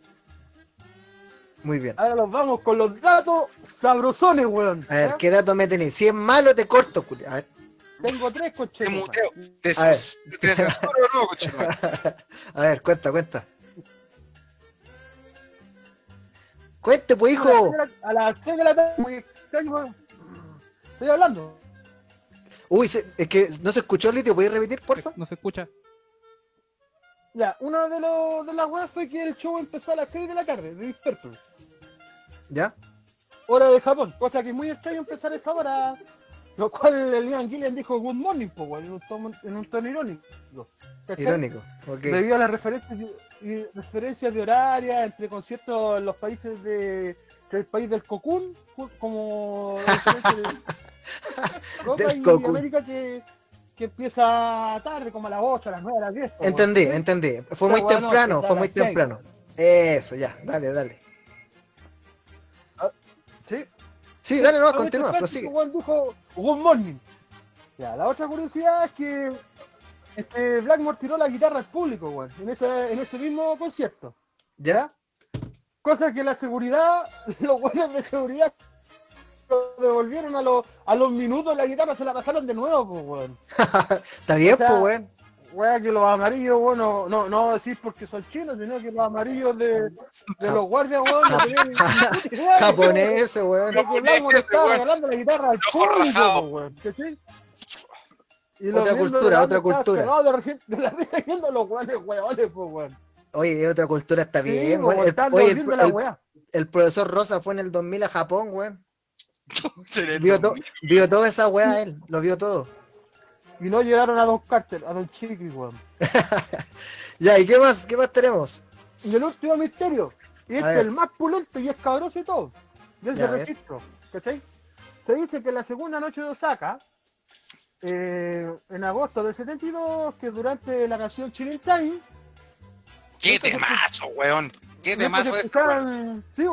Muy bien. Ahora nos vamos con los datos sabrosones, weón. A ver. ¿qué dato me tenéis? Si es malo, te corto, culi. A ver. Tengo tres coches. Te muteo. ¿Te, A ver. te censuro o no, conchetumare? A ver, cuenta, cuenta. Cuente, pues, hijo. A las 6 de la tarde, muy extraño, weón. Estoy hablando. Uy, se- es que no se escuchó, Litio. ¿Puedes repetir, porfa? No se escucha. Ya, una de, los de las weas fue que el show empezó a las 6 de la tarde, de Purple, ¿Ya? hora de Japón, cosa que es muy extraño empezar esa hora, lo cual el Ian Gillian dijo good morning, weón, en un tono, en un tono irónico. ¿cachai? Irónico. Ok. Debido a las referencias, y referencias de horaria entre conciertos en los países de el país del Cocoon, ju- como de Del y. América que, que empieza tarde, como a las 8, a las 9, a las 10. pues, Entendí, entendí. Fue muy temprano, fue muy temprano. Eso, ya. Dale, dale. Sí, dale, no, Con continúa, prosigue. dijo good morning. Ya, la otra curiosidad es que este Blackmore tiró la guitarra al público, weón, en ese, en ese mismo concierto. ¿Ya? Cosa que la seguridad, los buenos de seguridad lo devolvieron a los, a los minutos la guitarra, se la pasaron de nuevo, pues, weón. Está bien, O sea, pues, weón. Weón, que los amarillos, bueno, no, no decir porque son chinos, sino que los amarillos de, de los guardias, weón, no tenían Japoneses, weón. estaba regalando la guitarra al público, pues, weón, ¿cachai? Y Otra cultura, otra cultura. De, recién- de la viendo los weones, weones, pues, weón. Oye, otra cultura está Sí, bien, pues, weón. El- Oye, el, el- weá. el profesor Rosa fue en el 2000 a Japón, weón. Vio, to- vio toda esa weá él, lo vio todo. Y no llegaron a Don Carter, a Don Chiqui, weón. Ya, ¿y qué más? ¿Qué más tenemos? Y el último misterio, y este es el más pulento y escabroso y todo, de ese registro, ¿cachai? Se dice que la segunda noche de Osaka, eh, en agosto del 72, que durante la canción Chilling Time, ¡Qué temazo, weón! ¡Qué mientras temazo es, weón! escuchaban, sí,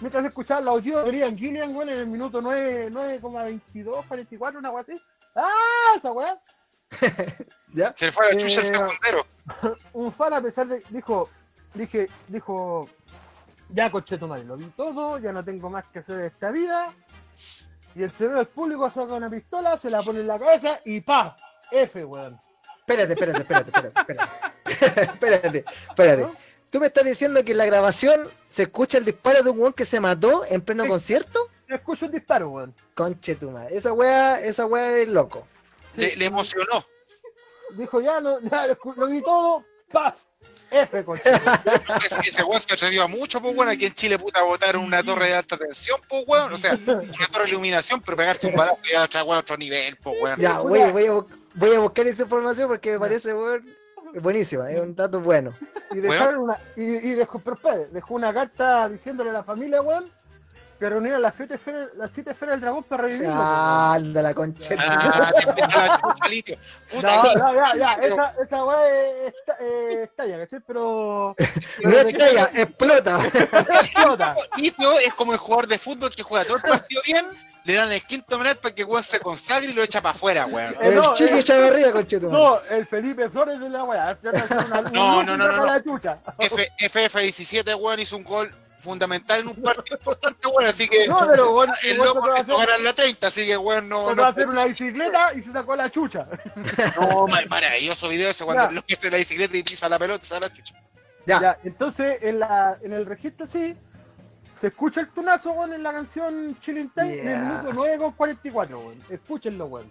mientras escuchaban la audio de Brian Gillian, weón, en el minuto 9 9,22, 44, una weá así. ¡Ah, esa weá! ¿Ya? Se le fue a la chucha el Eh, segundero. un fan a pesar de dijo dije dijo ya coche tu madre lo vi todo ya no tengo más que hacer de esta vida y el señor del público saca una pistola se la pone en la cabeza y pa F weón Espérate, espérate, espérate, espérate, espérate. espérate, espérate. ¿No? ¿Tú me estás diciendo que en la grabación se escucha el disparo de un weón que se mató en pleno Sí. concierto? escucho un disparo weón Conche tu madre. Esa weá, esa weá es loco. Le, le emocionó. dijo ya no ya lo, lo vi todo pa F Ese, weón se atrevió a mucho, pues. Aquí en Chile, puta, botaron una torre de alta tensión, pues weón. O sea, una torre de iluminación, pero pegarse un balazo ya otra weón, otro nivel, pues weón. Ya, voy, voy, a, bu- voy a buscar esa información porque me parece weón, buenísima, es un dato bueno. y dejaron una y, y dejó pero dejó una carta diciéndole a la familia weón que reunieran las siete esferas las siete esferas del dragón para revivirlo. Anda la concha. Ah, la. Puta, No, no, ya, ya, Pero- esa, esa weá está, eh, está ya, ¿cachai? Pero. No es que ella, explota. explota. Litio es como el jugador de fútbol que juega todo el partido bien, le dan el quinto menor para que weón se consagre y lo echa para afuera, weón. Eh, El no, chiqui eh, Chavarría, madre. No, el Felipe Flores de la weá. No, no, no, no, no. la chucha. F, FF17, weón, hizo un gol fundamental en un partido importante, weón, así que No, pero weón, el loco empezó a ganar la 30, así que weón, no, se no, va a hacer una bicicleta y se sacó la chucha. no, ma- maravilloso video ese cuando lo que está en la bicicleta y pisa la pelota, se da la chucha. Ya, Ya, entonces en, la, en el registro sí. Se escucha el tunazo, weón, en la canción Chilling Time en el minuto 9 con 44, weón. Escúchenlo, weón.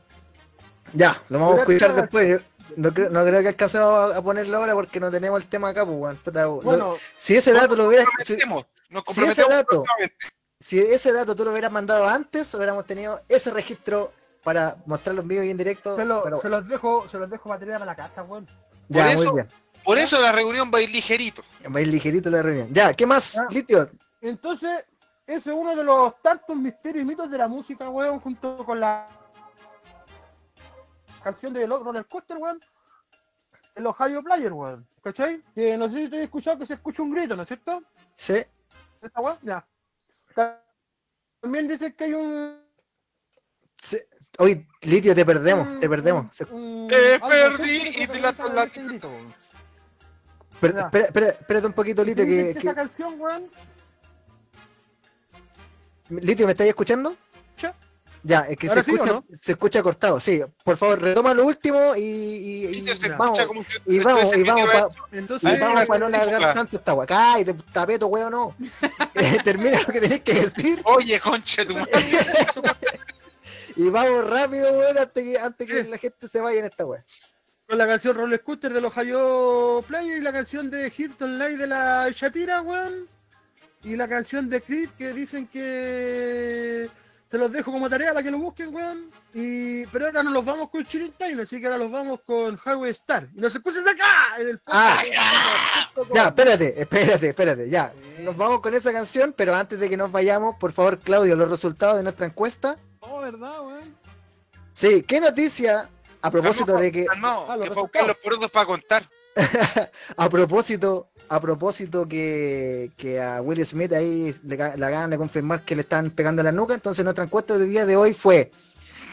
ya, lo vamos a escuchar después. No creo, no creo que alcancemos a- a ponerlo ahora porque no tenemos el tema acá, pues, weón. Lo- Bueno, si ese dato lo hubieras, si, Nos ese dato- si ese dato tú lo hubieras mandado antes, hubiéramos tenido ese registro para mostrarlo en vivo y en directo. se, lo- pero- se los dejo, se los dejo material para la casa, weón. ya, por muy eso- bien. Por eso la reunión va a ir ligerito. Va a ir ligerito la reunión. Ya, ¿qué más, Ya. Litio? Entonces, ese es uno de los tantos misterios y mitos de la música, weón, junto con la canción de Roller Coaster, weón. El Ohio Player, weón. ¿Cachai? Que no sé si te has escuchado que se escucha un grito, ¿no es cierto? Sí. ¿Esta weón? Ya. También dice que hay un. sí. Oye, Litio, te perdemos, te perdemos. Se- un- Te algo perdí así que y te se la- realiza la- per- espera, espera, espérate un poquito, Litio, que, que que- esa canción, weón, Litio, ¿me estáis escuchando? Ya, es que se ¿Ahora sí o escucha, no? se escucha cortado. Sí, por favor, retoma lo último y, y- y Vídeo se vamos, escucha como si y vamos, y vamos, pa- Entonces, y Ay, vamos para no largar tanto esta weá. Cállate, tapeto, weón, no. Eh, termina lo que tenés que decir Oye, concha tu madre. y vamos rápido, weón, antes que, antes que la gente se vaya en esta weá. con la canción Roller Scooter de los Hayo Play y la canción de Hilton Light de la Shatira, weón. Y la canción de Creed que dicen que se los dejo como tarea para que lo busquen, weón. Y... Pero ahora no los vamos con Chilling Time, así que ahora los vamos con Highway Star. Y nos escuches acá en el Ah. Ya, espérate, espérate, espérate, ya. Nos vamos con esa canción, pero antes de que nos vayamos, por favor, Claudio, los resultados de nuestra encuesta. Oh, ¿verdad, weón? Sí, ¿qué noticia? A propósito de que, Calmado, Ah, los que fue a buscar los porotos para contar. a propósito, a propósito que, que a Will Smith ahí le, le acaban de confirmar que le están pegando la nuca, entonces nuestra encuesta del día de hoy fue,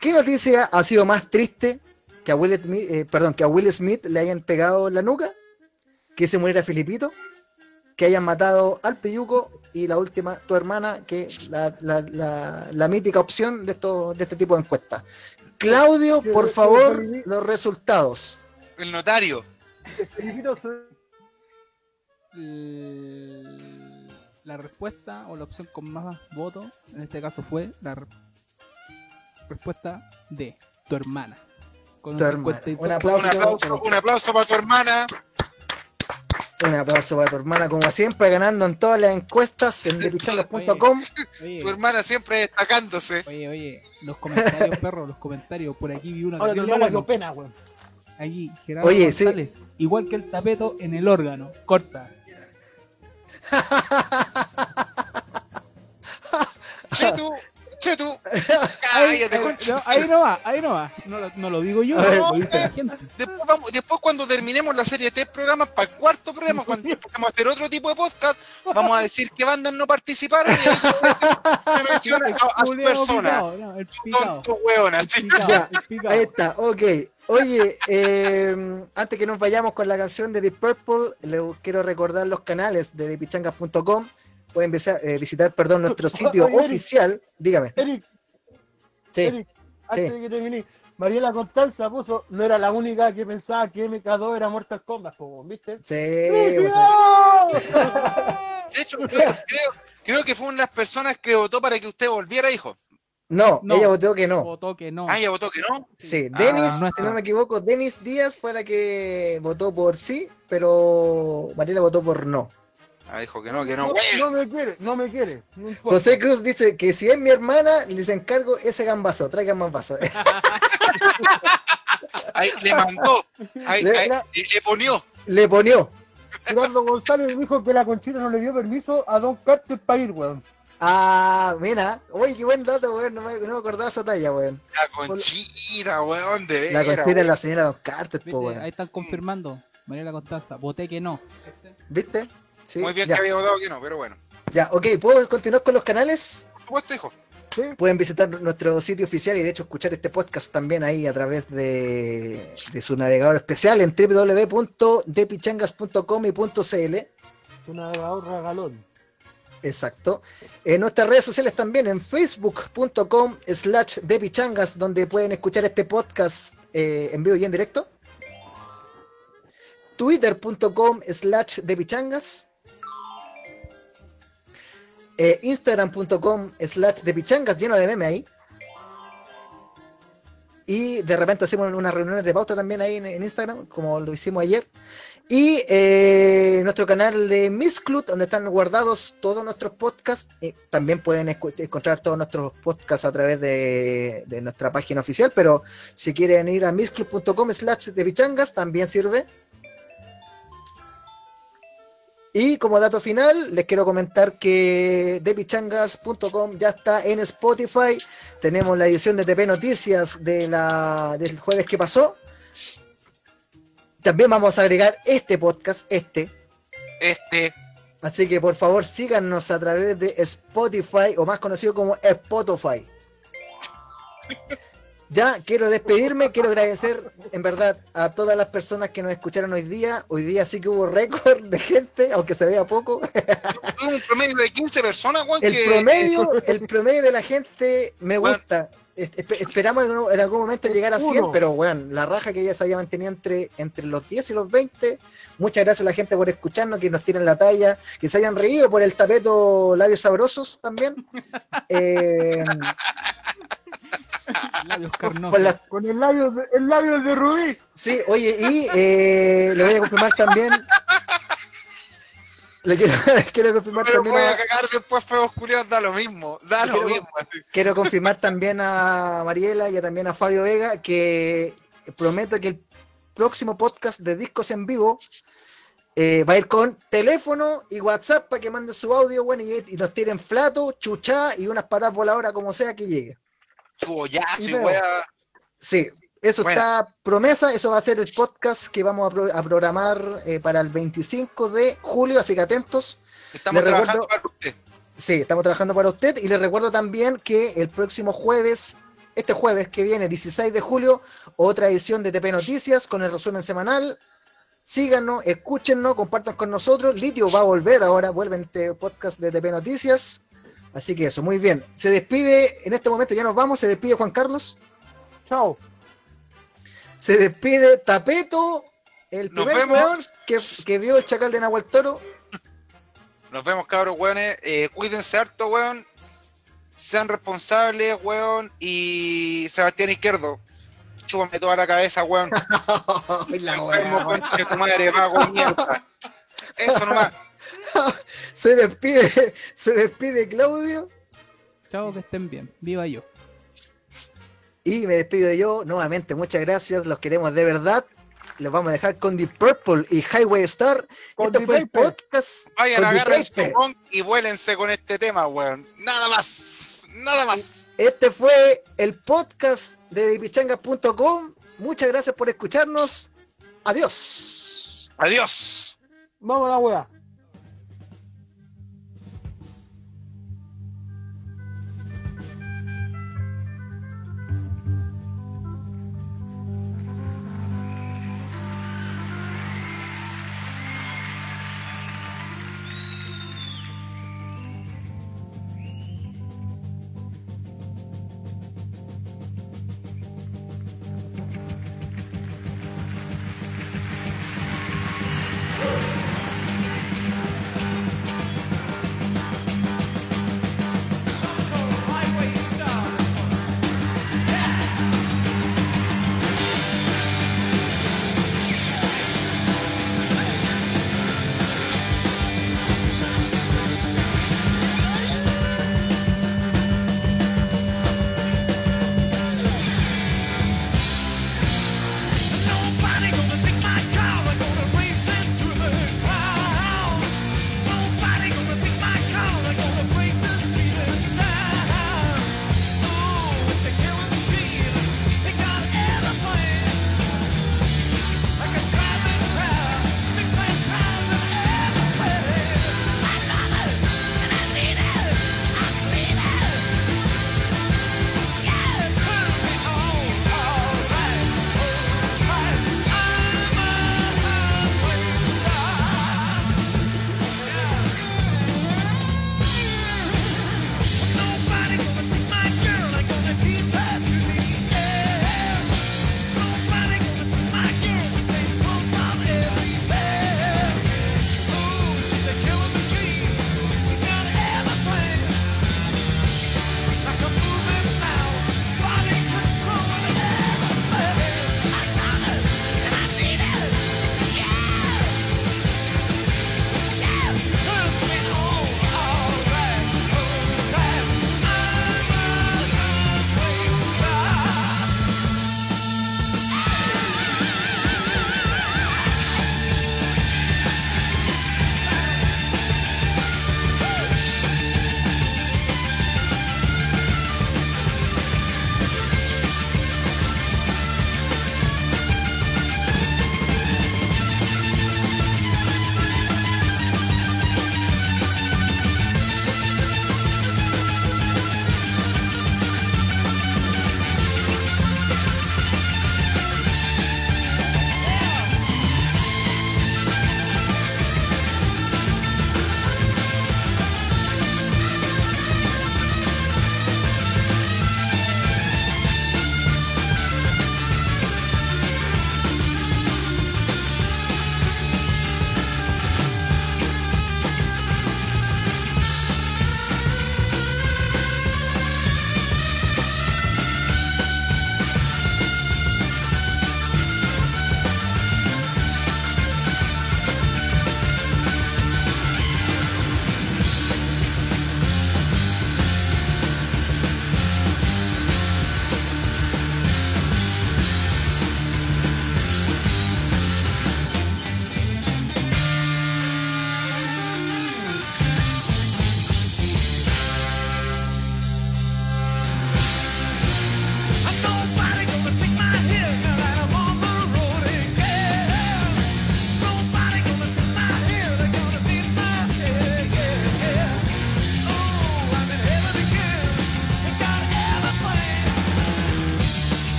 ¿qué noticia ha sido más triste que a Will Smith, eh, perdón, que a Will Smith le hayan pegado la nuca? Que se muriera Filipito, que hayan matado al Peyuco y la última, tu hermana, que la, la, la, la mítica opción de, esto, de este tipo de encuestas. Claudio, por favor, los resultados. El notario. El- La respuesta o la opción con más votos, en este caso fue la re- respuesta de tu hermana. Con Tu un hermana. 52%. Un aplauso. Un aplauso, un aplauso para tu hermana. Un aplauso para tu hermana, como siempre, ganando en todas las encuestas en depichangos.com. Oye, Tu hermana siempre destacándose. oye, oye, los comentarios, perro, los comentarios. Por aquí vi uno Ahora bueno. pena, weón. Allí, Gerardo Oye, sí. Igual que el tapeto en el órgano. Corta. Che tú, che tú. Ahí, Cállate, ahí- concha. no, ahí no va, ahí no va. No, lo- no lo digo yo, A ver, lo dice la gente. Después, vamos, después cuando terminemos la serie de tres programas, para el cuarto programa, cuando empecemos a hacer otro tipo de podcast, vamos a decir que bandas no participaron y ahí a, a su persona. picado, no, el picado. Tonto weón, El así. picado, Ya, el picado. Ahí está, ok. Oye, eh, antes que nos vayamos con la canción de Deep Purple, les quiero recordar los canales de depichangas.com. Pueden visitar, eh, visitar perdón, nuestro sitio Oye, Eric. oficial. Dígame. Eric, Sí, Eric, antes sí. de que termine, Mariela Constanza puso, no era la única que pensaba que MK2 era Mortal Kombat, po, ¿viste? sí. ¡Rígido! De hecho, creo, creo, creo que fue una de las personas que votó para que usted volviera, hijo. No, No. ella votó que no. Votó que no. Ah, ella votó que no. Sí, Ah, Denis, si no me equivoco, Denis Díaz fue la que votó por sí, pero Mariela votó por no. Ah, dijo que no, que no. No, no me quiere, no me quiere. no. José Cruz dice que si es mi hermana, les encargo ese gambazo, traigan más vasos. Ahí le mandó. Ahí, Le- ahí, le ponió. Le ponió. Gerardo González dijo que la Conchita no le dio permiso a Don Carter para ir, weón. Ah, mira. Uy, qué buen dato, weón. No me, no me acordaba esa talla, weón. La conchita, weón, de La conchita es la señora Don Carter, po, weón. Ahí están confirmando. Mariela Constanza, voté que no. ¿Viste? Sí, Muy bien ya, que había votado que no, pero bueno. ya, ok. ¿Puedo continuar con los canales? Por supuesto, hijo. Pueden visitar nuestro sitio oficial y de hecho escuchar este podcast también ahí a través de, de su navegador especial en www.depichangas.com y .cl. Su navegador regalón. Exacto. En nuestras redes sociales también, en facebook.com slash depichangas, donde pueden escuchar este podcast eh, en vivo y en directo. Twitter.com slash depichangas. Eh, Instagram.com slash depichangas, lleno de meme ahí. Y de repente hacemos unas reuniones de pauta también ahí en, en Instagram, como lo hicimos ayer. Y eh, nuestro canal de Miss Club, donde están guardados todos nuestros podcasts. Eh, también pueden encontrar todos nuestros podcasts a través de, nuestra página oficial. Pero si quieren ir a missclub.com slash de pichangas, también sirve. Y como dato final, les quiero comentar que depichangas.com ya está en Spotify. Tenemos la edición de TP Noticias de la, del jueves que pasó. También vamos a agregar este podcast, este. Este. Así que por favor síganos a través de Spotify o más conocido como Spotify. Ya quiero despedirme, quiero agradecer en verdad a todas las personas que nos escucharon hoy día. Hoy día sí que hubo récord de gente, aunque se vea poco. Un promedio de 15 personas, weón, El que. promedio, el promedio de la gente me Bueno, gusta. Es- espe- esperamos en, algún- en algún momento llegar a 100, Uno. pero bueno, la raja que ya se haya mantenido entre, entre los 10 y los 20. Muchas gracias a la gente por escucharnos, que nos tiren la talla, que se hayan reído por el tapeto labios sabrosos también. Eh, Labios carnosos. la- Con el labio, de, el labio de Rubí. sí, oye, y eh, le voy a confirmar también. Le quiero, quiero confirmar Pero también voy a- a cagar después feos culiados, da lo mismo, da lo Quiero- mismo. así. Quiero confirmar también a Mariela y a- también a Fabio Vega que prometo que el próximo podcast de Discos en Vivo eh, va a ir con teléfono y WhatsApp para que manden su audio bueno, y, y nos tiren flato, chuchá y unas patas voladoras como sea que llegue. Chuboyazo y Feo. wea. Sí, eso Bueno. está promesa, eso va a ser el podcast que vamos a, pro- a programar eh, para el 25 de julio, así que atentos. Estamos Le trabajando recuerdo- para usted. Sí, estamos trabajando para usted y les recuerdo también que el próximo jueves, este jueves que viene, 16 de julio, otra edición de TP Noticias con el resumen semanal. Síganos, escúchennos, compartan con nosotros. Litio va a volver ahora, vuelve este podcast de TP Noticias. Así que eso, muy bien. Se despide, en este momento ya nos vamos, se despide Juan Carlos, Chao. Se despide Tapeto, el Nos primer weón que, que vio el chacal de Nahuel Toro. Nos vemos, cabros, weones. Eh, cuídense harto, weón. Sean responsables, weón. Y Sebastián Izquierdo, chúpame toda la cabeza, weón. La Enfermo, weá. concha de tu madre, vago, mierda. Eso nomás. se despide, se despide Claudio. Chao, que estén bien. Viva yo. Y me despido yo nuevamente. Muchas gracias. Los queremos de verdad. Los vamos a dejar con Deep Purple y Highway Star. Con este Deep fue el podcast. Vayan, agarren su y vuélense con este tema, weón. Nada más. Nada más. Este fue el podcast de dipichangas.com. Muchas gracias por escucharnos. Adiós. Adiós. Vamos a la wea.